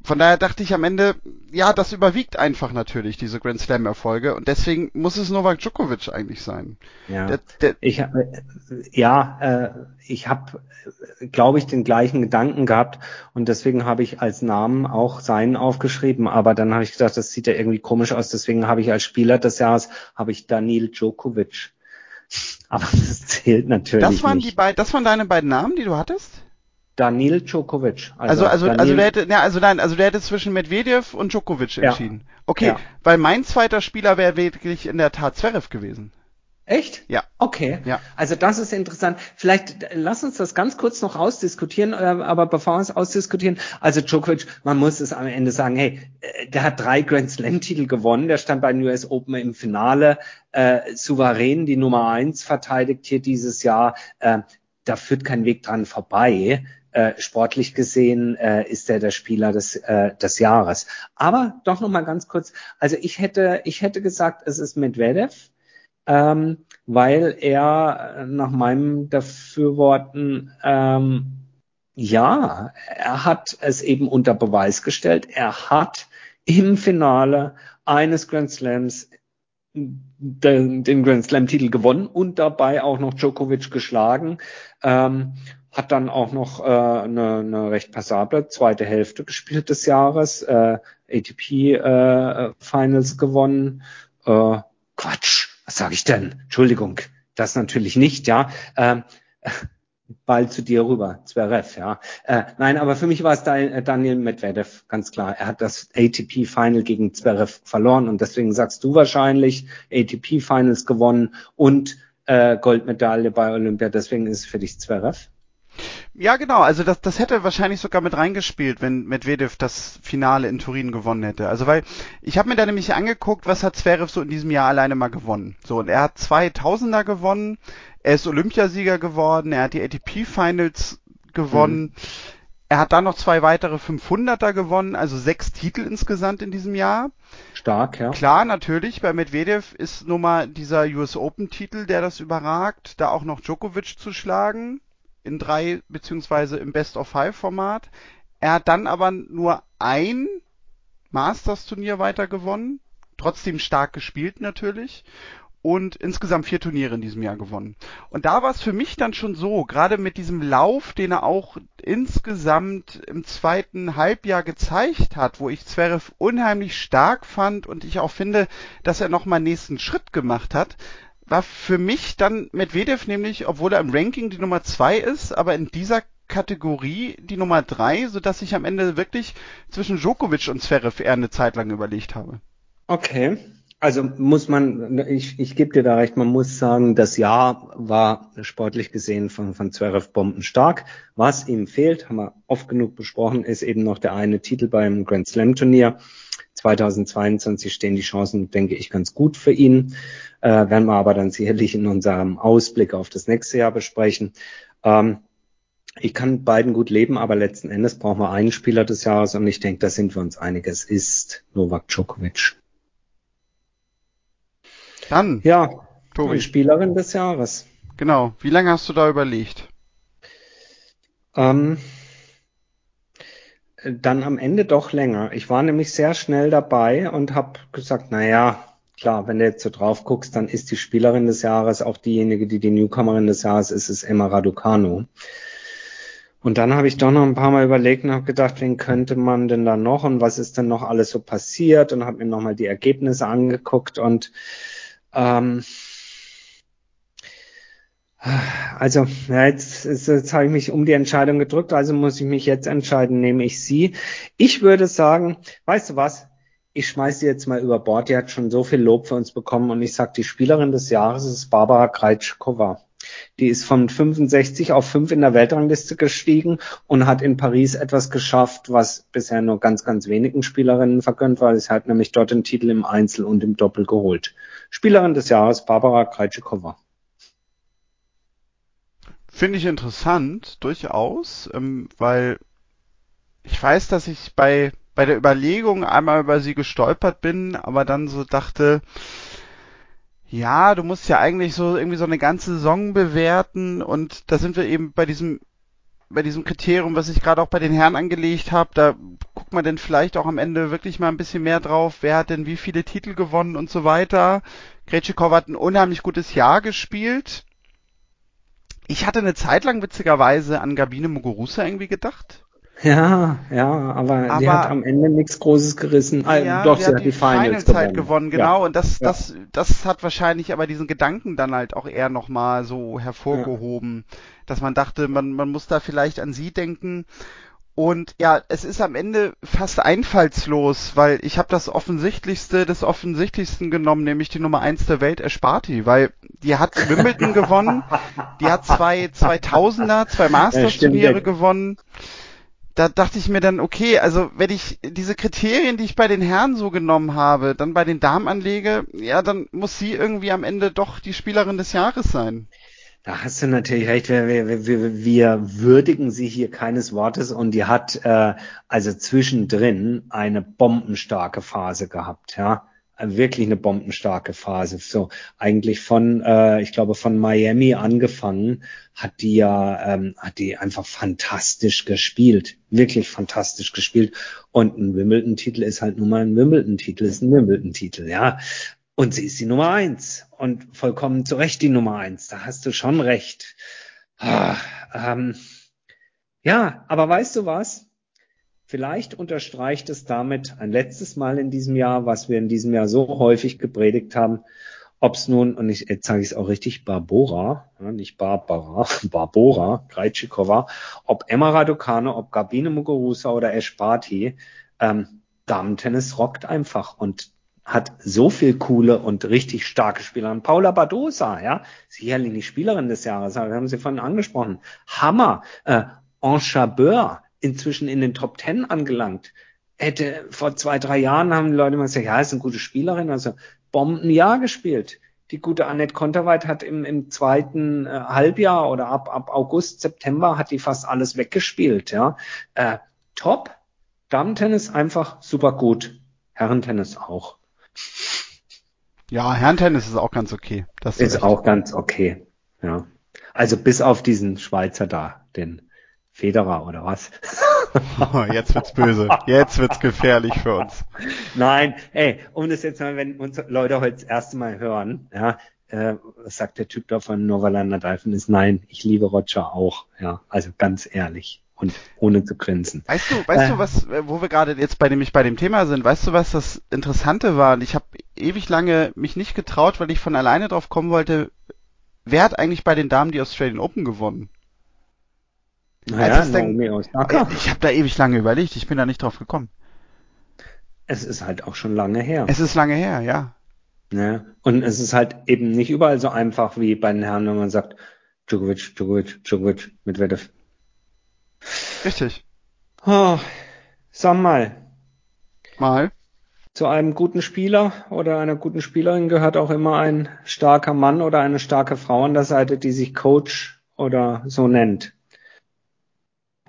von daher dachte ich am Ende, ja, das überwiegt einfach natürlich diese Grand Slam Erfolge und deswegen muss es Novak Djokovic eigentlich sein. Ja, der, der, ich äh, ja, äh, ich habe, glaube ich, den gleichen Gedanken gehabt und deswegen habe ich als Namen auch seinen aufgeschrieben. Aber dann habe ich gedacht, das sieht ja irgendwie komisch aus. Deswegen habe ich als Spieler des Jahres habe ich Daniel Djokovic. Aber das zählt natürlich das waren nicht. Die beiden, das waren deine beiden Namen, die du hattest? Danil Djokovic. Also, also, also, Daniil, also der hätte, ja, also nein, also der hätte zwischen Medvedev und Djokovic entschieden. Ja. Okay, ja. weil mein zweiter Spieler wäre wirklich in der Tat Zverev gewesen. Echt? Ja. Okay. Ja. Also das ist interessant. Vielleicht lass uns das ganz kurz noch ausdiskutieren, äh, aber bevor wir es ausdiskutieren, also Djokovic, man muss es am Ende sagen, hey, äh, der hat drei Grand Slam Titel gewonnen, der stand bei den US Open im Finale, äh, souverän die Nummer eins verteidigt hier dieses Jahr, äh, da führt kein Weg dran vorbei äh, sportlich gesehen äh, ist er der Spieler des, äh, des Jahres. Aber doch noch mal ganz kurz. Also ich hätte, ich hätte gesagt, es ist Medvedev, ähm, weil er nach meinem Dafürworten ähm, ja, er hat es eben unter Beweis gestellt. Er hat im Finale eines Grand Slams den, den Grand Slam Titel gewonnen und dabei auch noch Djokovic geschlagen. Ähm, hat dann auch noch äh, eine, eine recht passable zweite Hälfte gespielt des Jahres, äh, ATP äh, Finals gewonnen. Äh, Quatsch, was sage ich denn? Entschuldigung, das natürlich nicht, ja. Ähm, bald zu dir rüber, Zverev, ja. Äh, nein, aber für mich war es äh, Daniel Medvedev, ganz klar. Er hat das ATP Final gegen Zverev verloren und deswegen sagst du wahrscheinlich ATP Finals gewonnen und äh, Goldmedaille bei Olympia, deswegen ist es für dich Zverev. Ja, genau. Also das, das hätte wahrscheinlich sogar mit reingespielt, wenn Medvedev das Finale in Turin gewonnen hätte. Also weil ich habe mir da nämlich angeguckt, was hat Zverev so in diesem Jahr alleine mal gewonnen. So und er hat zwei Tausender gewonnen, er ist Olympiasieger geworden, er hat die ATP Finals gewonnen. Mhm. Er hat dann noch zwei weitere 500er gewonnen, also sechs Titel insgesamt in diesem Jahr. Stark, ja. Klar, natürlich, bei Medvedev ist nun mal dieser US Open Titel, der das überragt, da auch noch Djokovic zu schlagen in drei beziehungsweise im Best of Five Format. Er hat dann aber nur ein Masters Turnier weiter gewonnen, trotzdem stark gespielt natürlich und insgesamt vier Turniere in diesem Jahr gewonnen. Und da war es für mich dann schon so, gerade mit diesem Lauf, den er auch insgesamt im zweiten Halbjahr gezeigt hat, wo ich Zverev unheimlich stark fand und ich auch finde, dass er nochmal nächsten Schritt gemacht hat, war für mich dann Medvedev nämlich, obwohl er im Ranking die Nummer zwei ist, aber in dieser Kategorie die Nummer drei, so dass ich am Ende wirklich zwischen Djokovic und Zverev eher eine Zeit lang überlegt habe. Okay. Also muss man, ich, ich gebe dir da recht, man muss sagen, das Jahr war sportlich gesehen von, von Zverev bombenstark. Was ihm fehlt, haben wir oft genug besprochen, ist eben noch der eine Titel beim Grand Slam Turnier. 2022 stehen die Chancen, denke ich, ganz gut für ihn. Äh, werden wir aber dann sicherlich in unserem Ausblick auf das nächste Jahr besprechen. Ähm, ich kann beiden gut leben, aber letzten Endes brauchen wir einen Spieler des Jahres und ich denke, da sind wir uns einig. Es ist Novak Djokovic. Dann. Ja, Tobi. Spielerin des Jahres. Genau. Wie lange hast du da überlegt? Ähm, dann am Ende doch länger. Ich war nämlich sehr schnell dabei und habe gesagt, na ja, klar, wenn du jetzt so drauf guckst, dann ist die Spielerin des Jahres auch diejenige, die die Newcomerin des Jahres ist, ist Emma Raducanu. Und dann habe ich doch noch ein paar Mal überlegt und habe gedacht, wen könnte man denn da noch und was ist denn noch alles so passiert und habe mir nochmal die Ergebnisse angeguckt und ähm, also, jetzt, jetzt, jetzt habe ich mich um die Entscheidung gedrückt, also muss ich mich jetzt entscheiden, nehme ich sie. Ich würde sagen, weißt du was? Ich schmeiße sie jetzt mal über Bord. Die hat schon so viel Lob für uns bekommen und ich sage, die Spielerin des Jahres ist Barbara Krejcikova. Die ist von 65 auf 5 in der Weltrangliste gestiegen und hat in Paris etwas geschafft, was bisher nur ganz, ganz wenigen Spielerinnen vergönnt war. Sie hat nämlich dort den Titel im Einzel und im Doppel geholt. Spielerin des Jahres Barbara Krejcikova. Finde ich interessant, durchaus, ähm, weil ich weiß, dass ich bei, bei der Überlegung einmal über sie gestolpert bin, aber dann so dachte, ja, du musst ja eigentlich so irgendwie so eine ganze Saison bewerten und da sind wir eben bei diesem bei diesem Kriterium, was ich gerade auch bei den Herren angelegt habe, da guckt man denn vielleicht auch am Ende wirklich mal ein bisschen mehr drauf, wer hat denn wie viele Titel gewonnen und so weiter. Gretschikow hat ein unheimlich gutes Jahr gespielt. Ich hatte eine Zeit lang witzigerweise an Gabine Muguruza irgendwie gedacht. Ja, ja, aber, aber die hat am Ende nichts Großes gerissen. Äh, ja, doch, sie hat, hat die Finals, Finals gewonnen. gewonnen. Genau, ja. und das, ja. das, das hat wahrscheinlich aber diesen Gedanken dann halt auch eher nochmal so hervorgehoben, dass man dachte, man, man muss da vielleicht an sie denken. Und ja, es ist am Ende fast einfallslos, weil ich habe das Offensichtlichste des Offensichtlichsten genommen, nämlich die Nummer eins der Welt, Esparti, weil die hat Wimbledon gewonnen, die hat zwei 2000er, zwei Masters-Turniere gewonnen da dachte ich mir dann, okay, also wenn ich diese Kriterien, die ich bei den Herren so genommen habe, dann bei den Damen anlege, ja, dann muss sie irgendwie am Ende doch die Spielerin des Jahres sein. Da hast du natürlich recht. Wir, wir, wir, wir würdigen sie hier keines Wortes und die hat äh, also zwischendrin eine bombenstarke Phase gehabt, ja wirklich eine bombenstarke Phase. So eigentlich von, äh, ich glaube, von Miami angefangen hat die ja, ähm, hat die einfach fantastisch gespielt, wirklich fantastisch gespielt. Und ein Wimbledon-Titel ist halt nun mal ein Wimbledon-Titel, ist ein Wimbledon-Titel, ja. Und sie ist die Nummer eins und vollkommen zu Recht die Nummer eins. Da hast du schon recht. Ah, ähm, ja, aber weißt du was? Vielleicht unterstreicht es damit ein letztes Mal in diesem Jahr, was wir in diesem Jahr so häufig gepredigt haben, ob es nun, und ich, jetzt sage ich es auch richtig, Barbora, nicht Barbara, Barbora, Krejcikova, ob Emma Raducanu, ob Gabine Muguruza oder Esparti, ähm, Damen-Tennis rockt einfach und hat so viel coole und richtig starke Spieler. Und Paula Badosa, ja, sicherlich nicht Spielerin des Jahres, wir haben sie vorhin angesprochen. Hammer. Äh, Enchabeur, inzwischen in den Top Ten angelangt. Hätte vor zwei, drei Jahren haben die Leute immer gesagt, ja, ist eine gute Spielerin, also Bombenjahr gespielt. Die gute Annette Konterweit hat im, im zweiten äh, Halbjahr oder ab, ab August, September hat die fast alles weggespielt, ja. Äh, top. Damen-Tennis einfach super gut. Herrentennis auch. Ja, Herrentennis ist auch ganz okay. Das ist recht. auch ganz okay. Ja. Also bis auf diesen Schweizer da, den Federer oder was? Oh, jetzt wird's böse. Jetzt wird's gefährlich für uns. Nein, ey, um das jetzt mal, wenn uns Leute heute das erste Mal hören, ja, äh, was sagt der Typ da von Novalanda Dolphin ist, nein, ich liebe Roger auch, ja, also ganz ehrlich und ohne zu grinsen. Weißt du, weißt äh, du, was, wo wir gerade jetzt bei dem ich bei dem Thema sind, weißt du, was das Interessante war? Und ich habe ewig lange mich nicht getraut, weil ich von alleine drauf kommen wollte, wer hat eigentlich bei den Damen die Australian Open gewonnen? Naja, Naomi Osaka. Ich habe da ewig lange überlegt, ich bin da nicht drauf gekommen. Es ist halt auch schon lange her. Es ist lange her, ja. Ja. Und es ist halt eben nicht überall so einfach wie bei den Herren, wenn man sagt, Djokovic, Djokovic, Djokovic, Medvedev. Richtig. Oh, sag mal. Mal. Zu einem guten Spieler oder einer guten Spielerin gehört auch immer ein starker Mann oder eine starke Frau an der Seite, die sich Coach oder so nennt.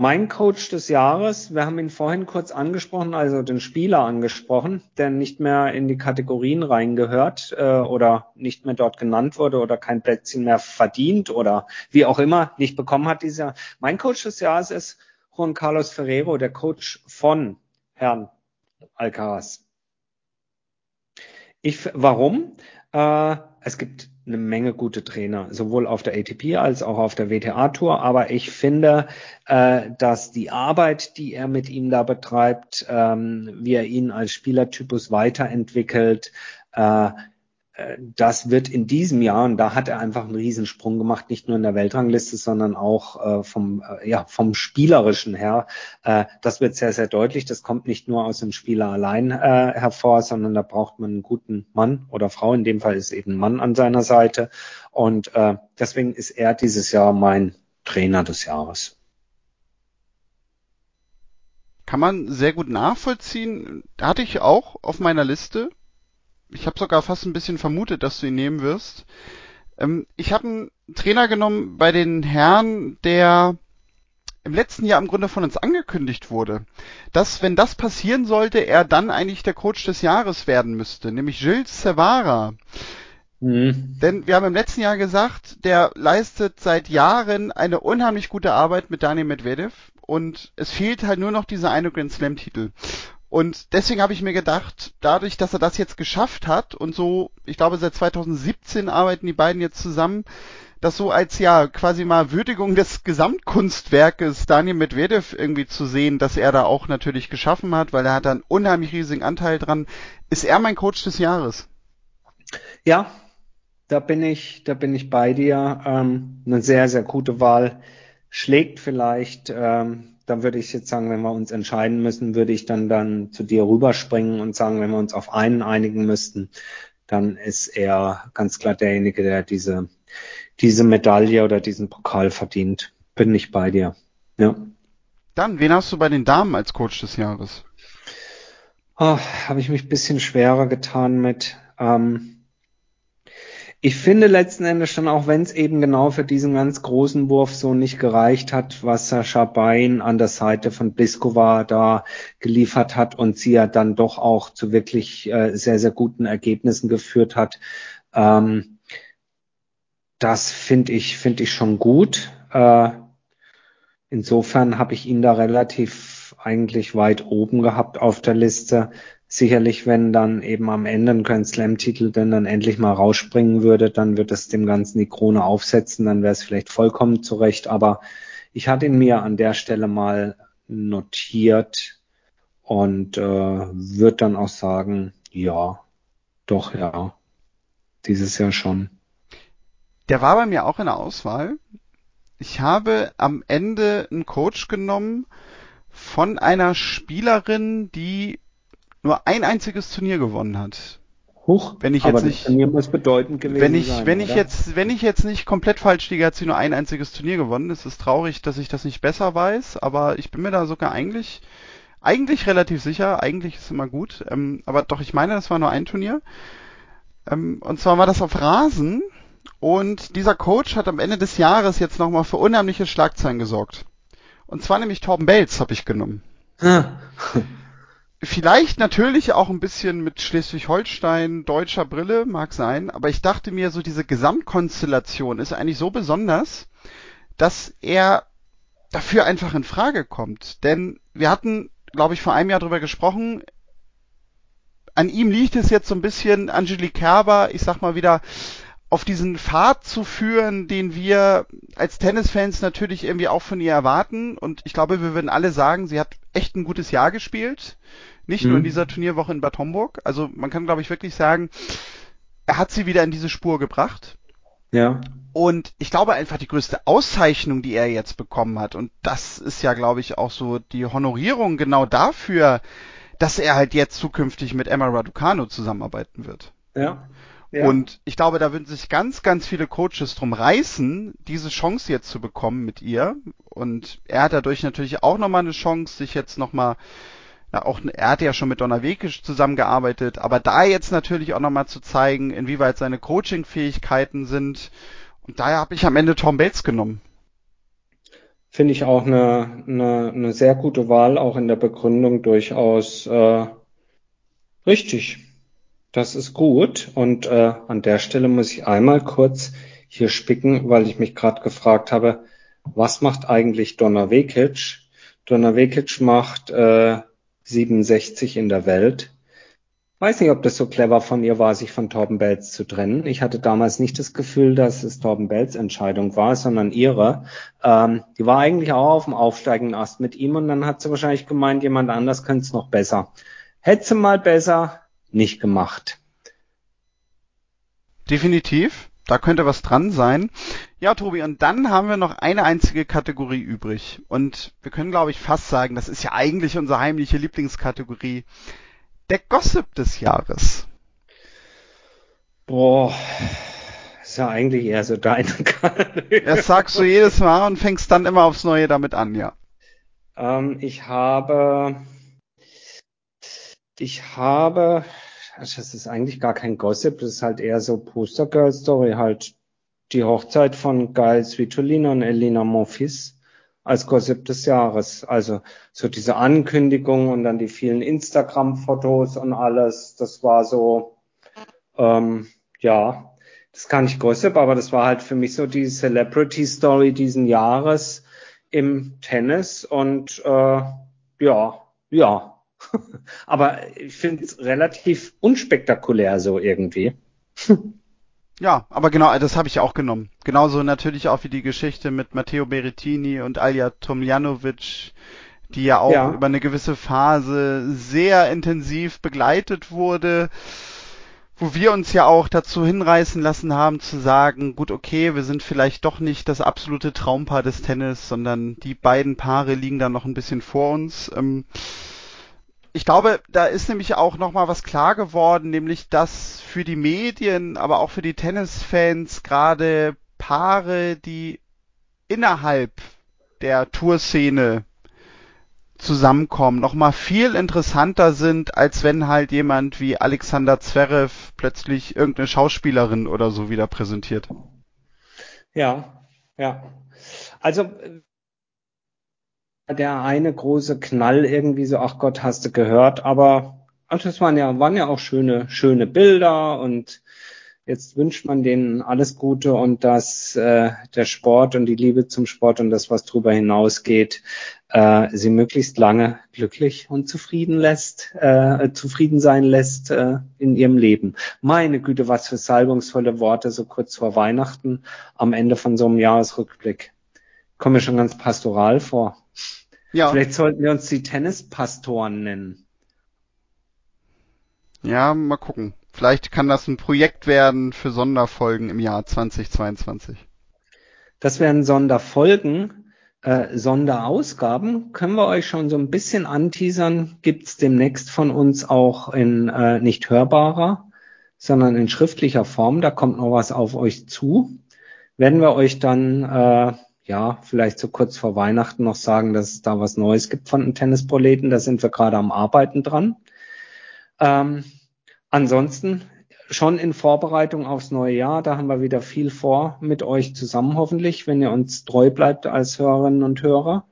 Mein Coach des Jahres, wir haben ihn vorhin kurz angesprochen, also den Spieler angesprochen, der nicht mehr in die Kategorien reingehört äh, oder nicht mehr dort genannt wurde oder kein Plätzchen mehr verdient oder wie auch immer nicht bekommen hat dieser. Mein Coach des Jahres ist Juan Carlos Ferrero, der Coach von Herrn Alcaraz. Ich, warum? Äh, es gibt eine Menge gute Trainer, sowohl auf der ATP als auch auf der WTA-Tour. Aber ich finde, äh, dass die Arbeit, die er mit ihm da betreibt, ähm, wie er ihn als Spielertypus weiterentwickelt, äh, das wird in diesem Jahr, und da hat er einfach einen Riesensprung gemacht, nicht nur in der Weltrangliste, sondern auch äh, vom, äh, ja, vom Spielerischen her. Äh, das wird sehr, sehr deutlich. Das kommt nicht nur aus dem Spieler allein äh, hervor, sondern da braucht man einen guten Mann oder Frau. In dem Fall ist eben ein Mann an seiner Seite. Und äh, deswegen ist er dieses Jahr mein Trainer des Jahres. Kann man sehr gut nachvollziehen. Hatte ich auch auf meiner Liste ich habe sogar fast ein bisschen vermutet, dass du ihn nehmen wirst. Ähm, ich habe einen Trainer genommen bei den Herren, der im letzten Jahr im Grunde von uns angekündigt wurde, dass, wenn das passieren sollte, er dann eigentlich der Coach des Jahres werden müsste, nämlich Gilles Sevara. Mhm. Denn wir haben im letzten Jahr gesagt, der leistet seit Jahren eine unheimlich gute Arbeit mit Daniel Medvedev und es fehlt halt nur noch dieser eine Grand Slam Titel. Und deswegen habe ich mir gedacht, dadurch, dass er das jetzt geschafft hat und so, ich glaube seit 2017 arbeiten die beiden jetzt zusammen, das so als ja quasi mal Würdigung des Gesamtkunstwerkes Daniel Medvedev irgendwie zu sehen, dass er da auch natürlich geschaffen hat, weil er hat da einen unheimlich riesigen Anteil dran. Ist er mein Coach des Jahres? Ja, da bin ich, da bin ich bei dir. Ähm, eine sehr, sehr gute Wahl. Schlägt vielleicht, ähm, dann würde ich jetzt sagen, wenn wir uns entscheiden müssen, würde ich dann dann zu dir rüberspringen und sagen, wenn wir uns auf einen einigen müssten, dann ist er ganz klar derjenige, der diese diese Medaille oder diesen Pokal verdient. Bin ich bei dir. Ja. Dann, wen hast du bei den Damen als Coach des Jahres? Oh, Habe ich mich ein bisschen schwerer getan mit. Ähm, ich finde letzten Endes schon, auch wenn es eben genau für diesen ganz großen Wurf so nicht gereicht hat, was Sascha Bein an der Seite von Bliskova da geliefert hat und sie ja dann doch auch zu wirklich äh, sehr, sehr guten Ergebnissen geführt hat. Ähm, das finde ich, finde ich schon gut. Äh, insofern habe ich ihn da relativ eigentlich weit oben gehabt auf der Liste. Sicherlich, wenn dann eben am Ende ein Grand Slam-Titel denn dann endlich mal rausspringen würde, dann wird es dem Ganzen die Krone aufsetzen, dann wäre es vielleicht vollkommen zurecht. Aber ich hatte ihn mir an der Stelle mal notiert und äh, würde dann auch sagen, ja, doch, ja, dieses Jahr schon. Der war bei mir auch in der Auswahl. Ich habe am Ende einen Coach genommen von einer Spielerin, die nur ein einziges Turnier gewonnen hat. Huch, wenn ich jetzt nicht, Turnier muss bedeutend gewesen wenn ich, sein, wenn ich jetzt, wenn ich jetzt nicht komplett falsch liege, hat sie nur ein einziges Turnier gewonnen. Es ist traurig, dass ich das nicht besser weiß, aber ich bin mir da sogar eigentlich, eigentlich relativ sicher. Eigentlich ist immer gut, ähm, aber doch, ich meine, das war nur ein Turnier. Ähm, und zwar war das auf Rasen und dieser Coach hat am Ende des Jahres jetzt nochmal für unheimliche Schlagzeilen gesorgt. Und zwar nämlich Torben Belz habe ich genommen. Vielleicht natürlich auch ein bisschen mit Schleswig-Holstein deutscher Brille, mag sein, aber ich dachte mir, so diese Gesamtkonstellation ist eigentlich so besonders, dass er dafür einfach in Frage kommt. Denn wir hatten, glaube ich, vor einem Jahr drüber gesprochen, an ihm liegt es jetzt so ein bisschen, Angelique Kerber, ich sag mal wieder, auf diesen Pfad zu führen, den wir als Tennisfans natürlich irgendwie auch von ihr erwarten. Und ich glaube, wir würden alle sagen, sie hat echt ein gutes Jahr gespielt. Nicht mhm. nur in mhm. dieser Turnierwoche in Bad Homburg. Also man kann, glaube ich, wirklich sagen, er hat sie wieder in diese Spur gebracht. Ja. Und ich glaube einfach die größte Auszeichnung, die er jetzt bekommen hat, und das ist ja, glaube ich, auch so die Honorierung genau dafür, dass er halt jetzt zukünftig mit Emma Raducano zusammenarbeiten wird. Ja. Und ich glaube, da würden sich ganz, ganz viele Coaches drum reißen, diese Chance jetzt zu bekommen mit ihr. Und er hat dadurch natürlich auch nochmal eine Chance, sich jetzt nochmal, ja, auch, er hat ja schon mit Donna Wekisch zusammengearbeitet, aber da jetzt natürlich auch nochmal zu zeigen, inwieweit seine Coaching-Fähigkeiten sind. Und daher habe ich am Ende Tom Bates genommen. Finde ich auch eine, eine, eine sehr gute Wahl, auch in der Begründung durchaus äh, richtig. Das ist gut. Und äh, an der Stelle muss ich einmal kurz hier spicken, weil ich mich gerade gefragt habe, was macht eigentlich Donna Vekic? Donna Vekic macht äh, 67 in der Welt. Weiß nicht, ob das so clever von ihr war, sich von Torben Belz zu trennen. Ich hatte damals nicht das Gefühl, dass es Torben Belz Entscheidung war, sondern ihre. Ähm, die war eigentlich auch auf dem aufsteigenden Ast mit ihm und dann hat sie wahrscheinlich gemeint, jemand anders könnte es noch besser. Hätte sie mal besser, nicht gemacht. Definitiv. Da könnte was dran sein. Ja, Tobi, und dann haben wir noch eine einzige Kategorie übrig. Und wir können, glaube ich, fast sagen, das ist ja eigentlich unsere heimliche Lieblingskategorie. Der Gossip des Jahres. Boah, ist ja eigentlich eher so deine Kategorie. Das sagst du jedes Mal und fängst dann immer aufs Neue damit an, ja. Ähm, ich habe ich habe, das ist eigentlich gar kein Gossip, das ist halt eher so Poster Girl Story halt die Hochzeit von Gail Svitolina und Elina Monfils als Gossip des Jahres. Also so diese Ankündigung und dann die vielen Instagram-Fotos und alles, das war so, ähm, ja, das kann ich Gossip, aber das war halt für mich so die Celebrity-Story diesen Jahres im Tennis und äh, ja, ja. aber ich finde es relativ unspektakulär so irgendwie. Ja, aber genau, das habe ich auch genommen. Genauso natürlich auch wie die Geschichte mit Matteo Berrettini und Alja Tomljanovic, die ja auch ja. über eine gewisse Phase sehr intensiv begleitet wurde, wo wir uns ja auch dazu hinreißen lassen haben zu sagen, gut, okay, wir sind vielleicht doch nicht das absolute Traumpaar des Tennis, sondern die beiden Paare liegen da noch ein bisschen vor uns. Ähm, ich glaube, da ist nämlich auch nochmal was klar geworden, nämlich dass für die Medien, aber auch für die Tennisfans gerade Paare, die innerhalb der Tourszene zusammenkommen, nochmal viel interessanter sind, als wenn halt jemand wie Alexander Zverev plötzlich irgendeine Schauspielerin oder so wieder präsentiert. Ja, ja. Also der eine große Knall irgendwie so, ach Gott, hast du gehört, aber ach, das waren ja, waren ja auch schöne, schöne Bilder und jetzt wünscht man denen alles Gute und dass äh, der Sport und die Liebe zum Sport und das, was darüber hinausgeht, äh, sie möglichst lange glücklich und zufrieden lässt, äh, zufrieden sein lässt äh, in ihrem Leben. Meine Güte, was für salbungsvolle Worte so kurz vor Weihnachten am Ende von so einem Jahresrückblick. Kommen mir schon ganz pastoral vor. Ja. Vielleicht sollten wir uns die Tennispastoren nennen. Ja, mal gucken. Vielleicht kann das ein Projekt werden für Sonderfolgen im Jahr 2022. Das wären Sonderfolgen. Äh, Sonderausgaben können wir euch schon so ein bisschen anteasern. Gibt's demnächst von uns auch in äh, nicht hörbarer, sondern in schriftlicher Form. Da kommt noch was auf euch zu. Werden wir euch dann äh, ja, vielleicht so kurz vor Weihnachten noch sagen, dass es da was Neues gibt von den Tennisproleten. Da sind wir gerade am Arbeiten dran. Ähm, ansonsten schon in Vorbereitung aufs neue Jahr. Da haben wir wieder viel vor mit euch zusammen, hoffentlich, wenn ihr uns treu bleibt als Hörerinnen und Hörer.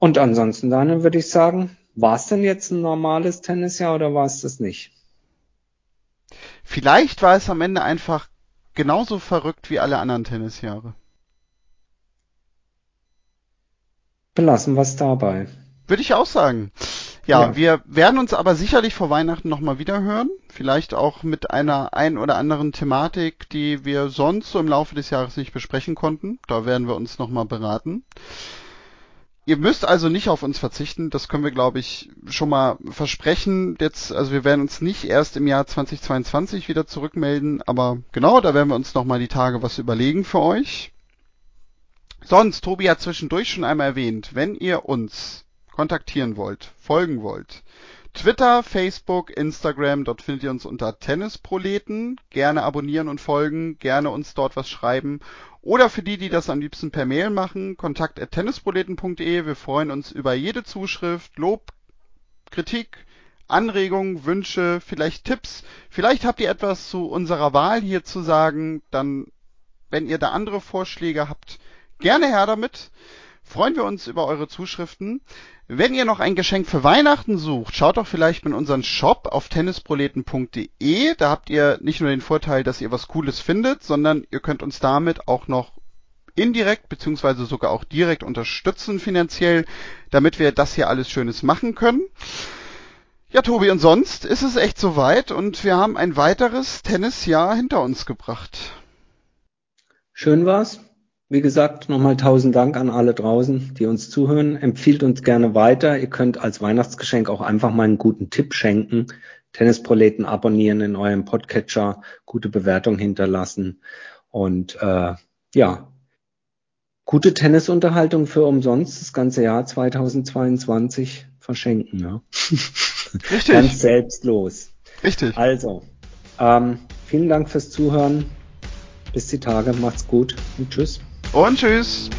Und ansonsten, dann würde ich sagen, war es denn jetzt ein normales Tennisjahr oder war es das nicht? Vielleicht war es am Ende einfach genauso verrückt wie alle anderen Tennisjahre. Belassen wir es dabei. Würde ich auch sagen. Ja, ja, wir werden uns aber sicherlich vor Weihnachten nochmal wieder hören. Vielleicht auch mit einer ein oder anderen Thematik, die wir sonst so im Laufe des Jahres nicht besprechen konnten. Da werden wir uns nochmal beraten. Ihr müsst also nicht auf uns verzichten, das können wir, glaube ich, schon mal versprechen. Jetzt, also wir werden uns nicht erst im Jahr 2022 wieder zurückmelden, aber genau, da werden wir uns nochmal die Tage was überlegen für euch. Sonst, Tobi hat zwischendurch schon einmal erwähnt, wenn ihr uns kontaktieren wollt, folgen wollt, Twitter, Facebook, Instagram, dort findet ihr uns unter Tennisproleten. Gerne abonnieren und folgen, gerne uns dort was schreiben. Oder für die, die das am liebsten per Mail machen, kontakt at tennisproleten.de. Wir freuen uns über jede Zuschrift, Lob, Kritik, Anregungen, Wünsche, vielleicht Tipps. Vielleicht habt ihr etwas zu unserer Wahl hier zu sagen. Dann, wenn ihr da andere Vorschläge habt, Gerne her damit. Freuen wir uns über eure Zuschriften. Wenn ihr noch ein Geschenk für Weihnachten sucht, schaut doch vielleicht in unseren Shop auf tennisproleten.de. Da habt ihr nicht nur den Vorteil, dass ihr was Cooles findet, sondern ihr könnt uns damit auch noch indirekt beziehungsweise sogar auch direkt unterstützen finanziell, damit wir das hier alles Schönes machen können. Ja, Tobi, und sonst ist es echt soweit und wir haben ein weiteres Tennisjahr hinter uns gebracht. Schön war's. Wie gesagt, nochmal tausend Dank an alle draußen, die uns zuhören. Empfiehlt uns gerne weiter. Ihr könnt als Weihnachtsgeschenk auch einfach mal einen guten Tipp schenken. Tennisproleten abonnieren in eurem Podcatcher, gute Bewertung hinterlassen und äh, ja, gute Tennisunterhaltung für umsonst das ganze Jahr 2022 verschenken. Ja. Richtig. Ganz selbstlos. Richtig. Also, ähm, vielen Dank fürs Zuhören. Bis die Tage. Macht's gut und tschüss. Und tschüss.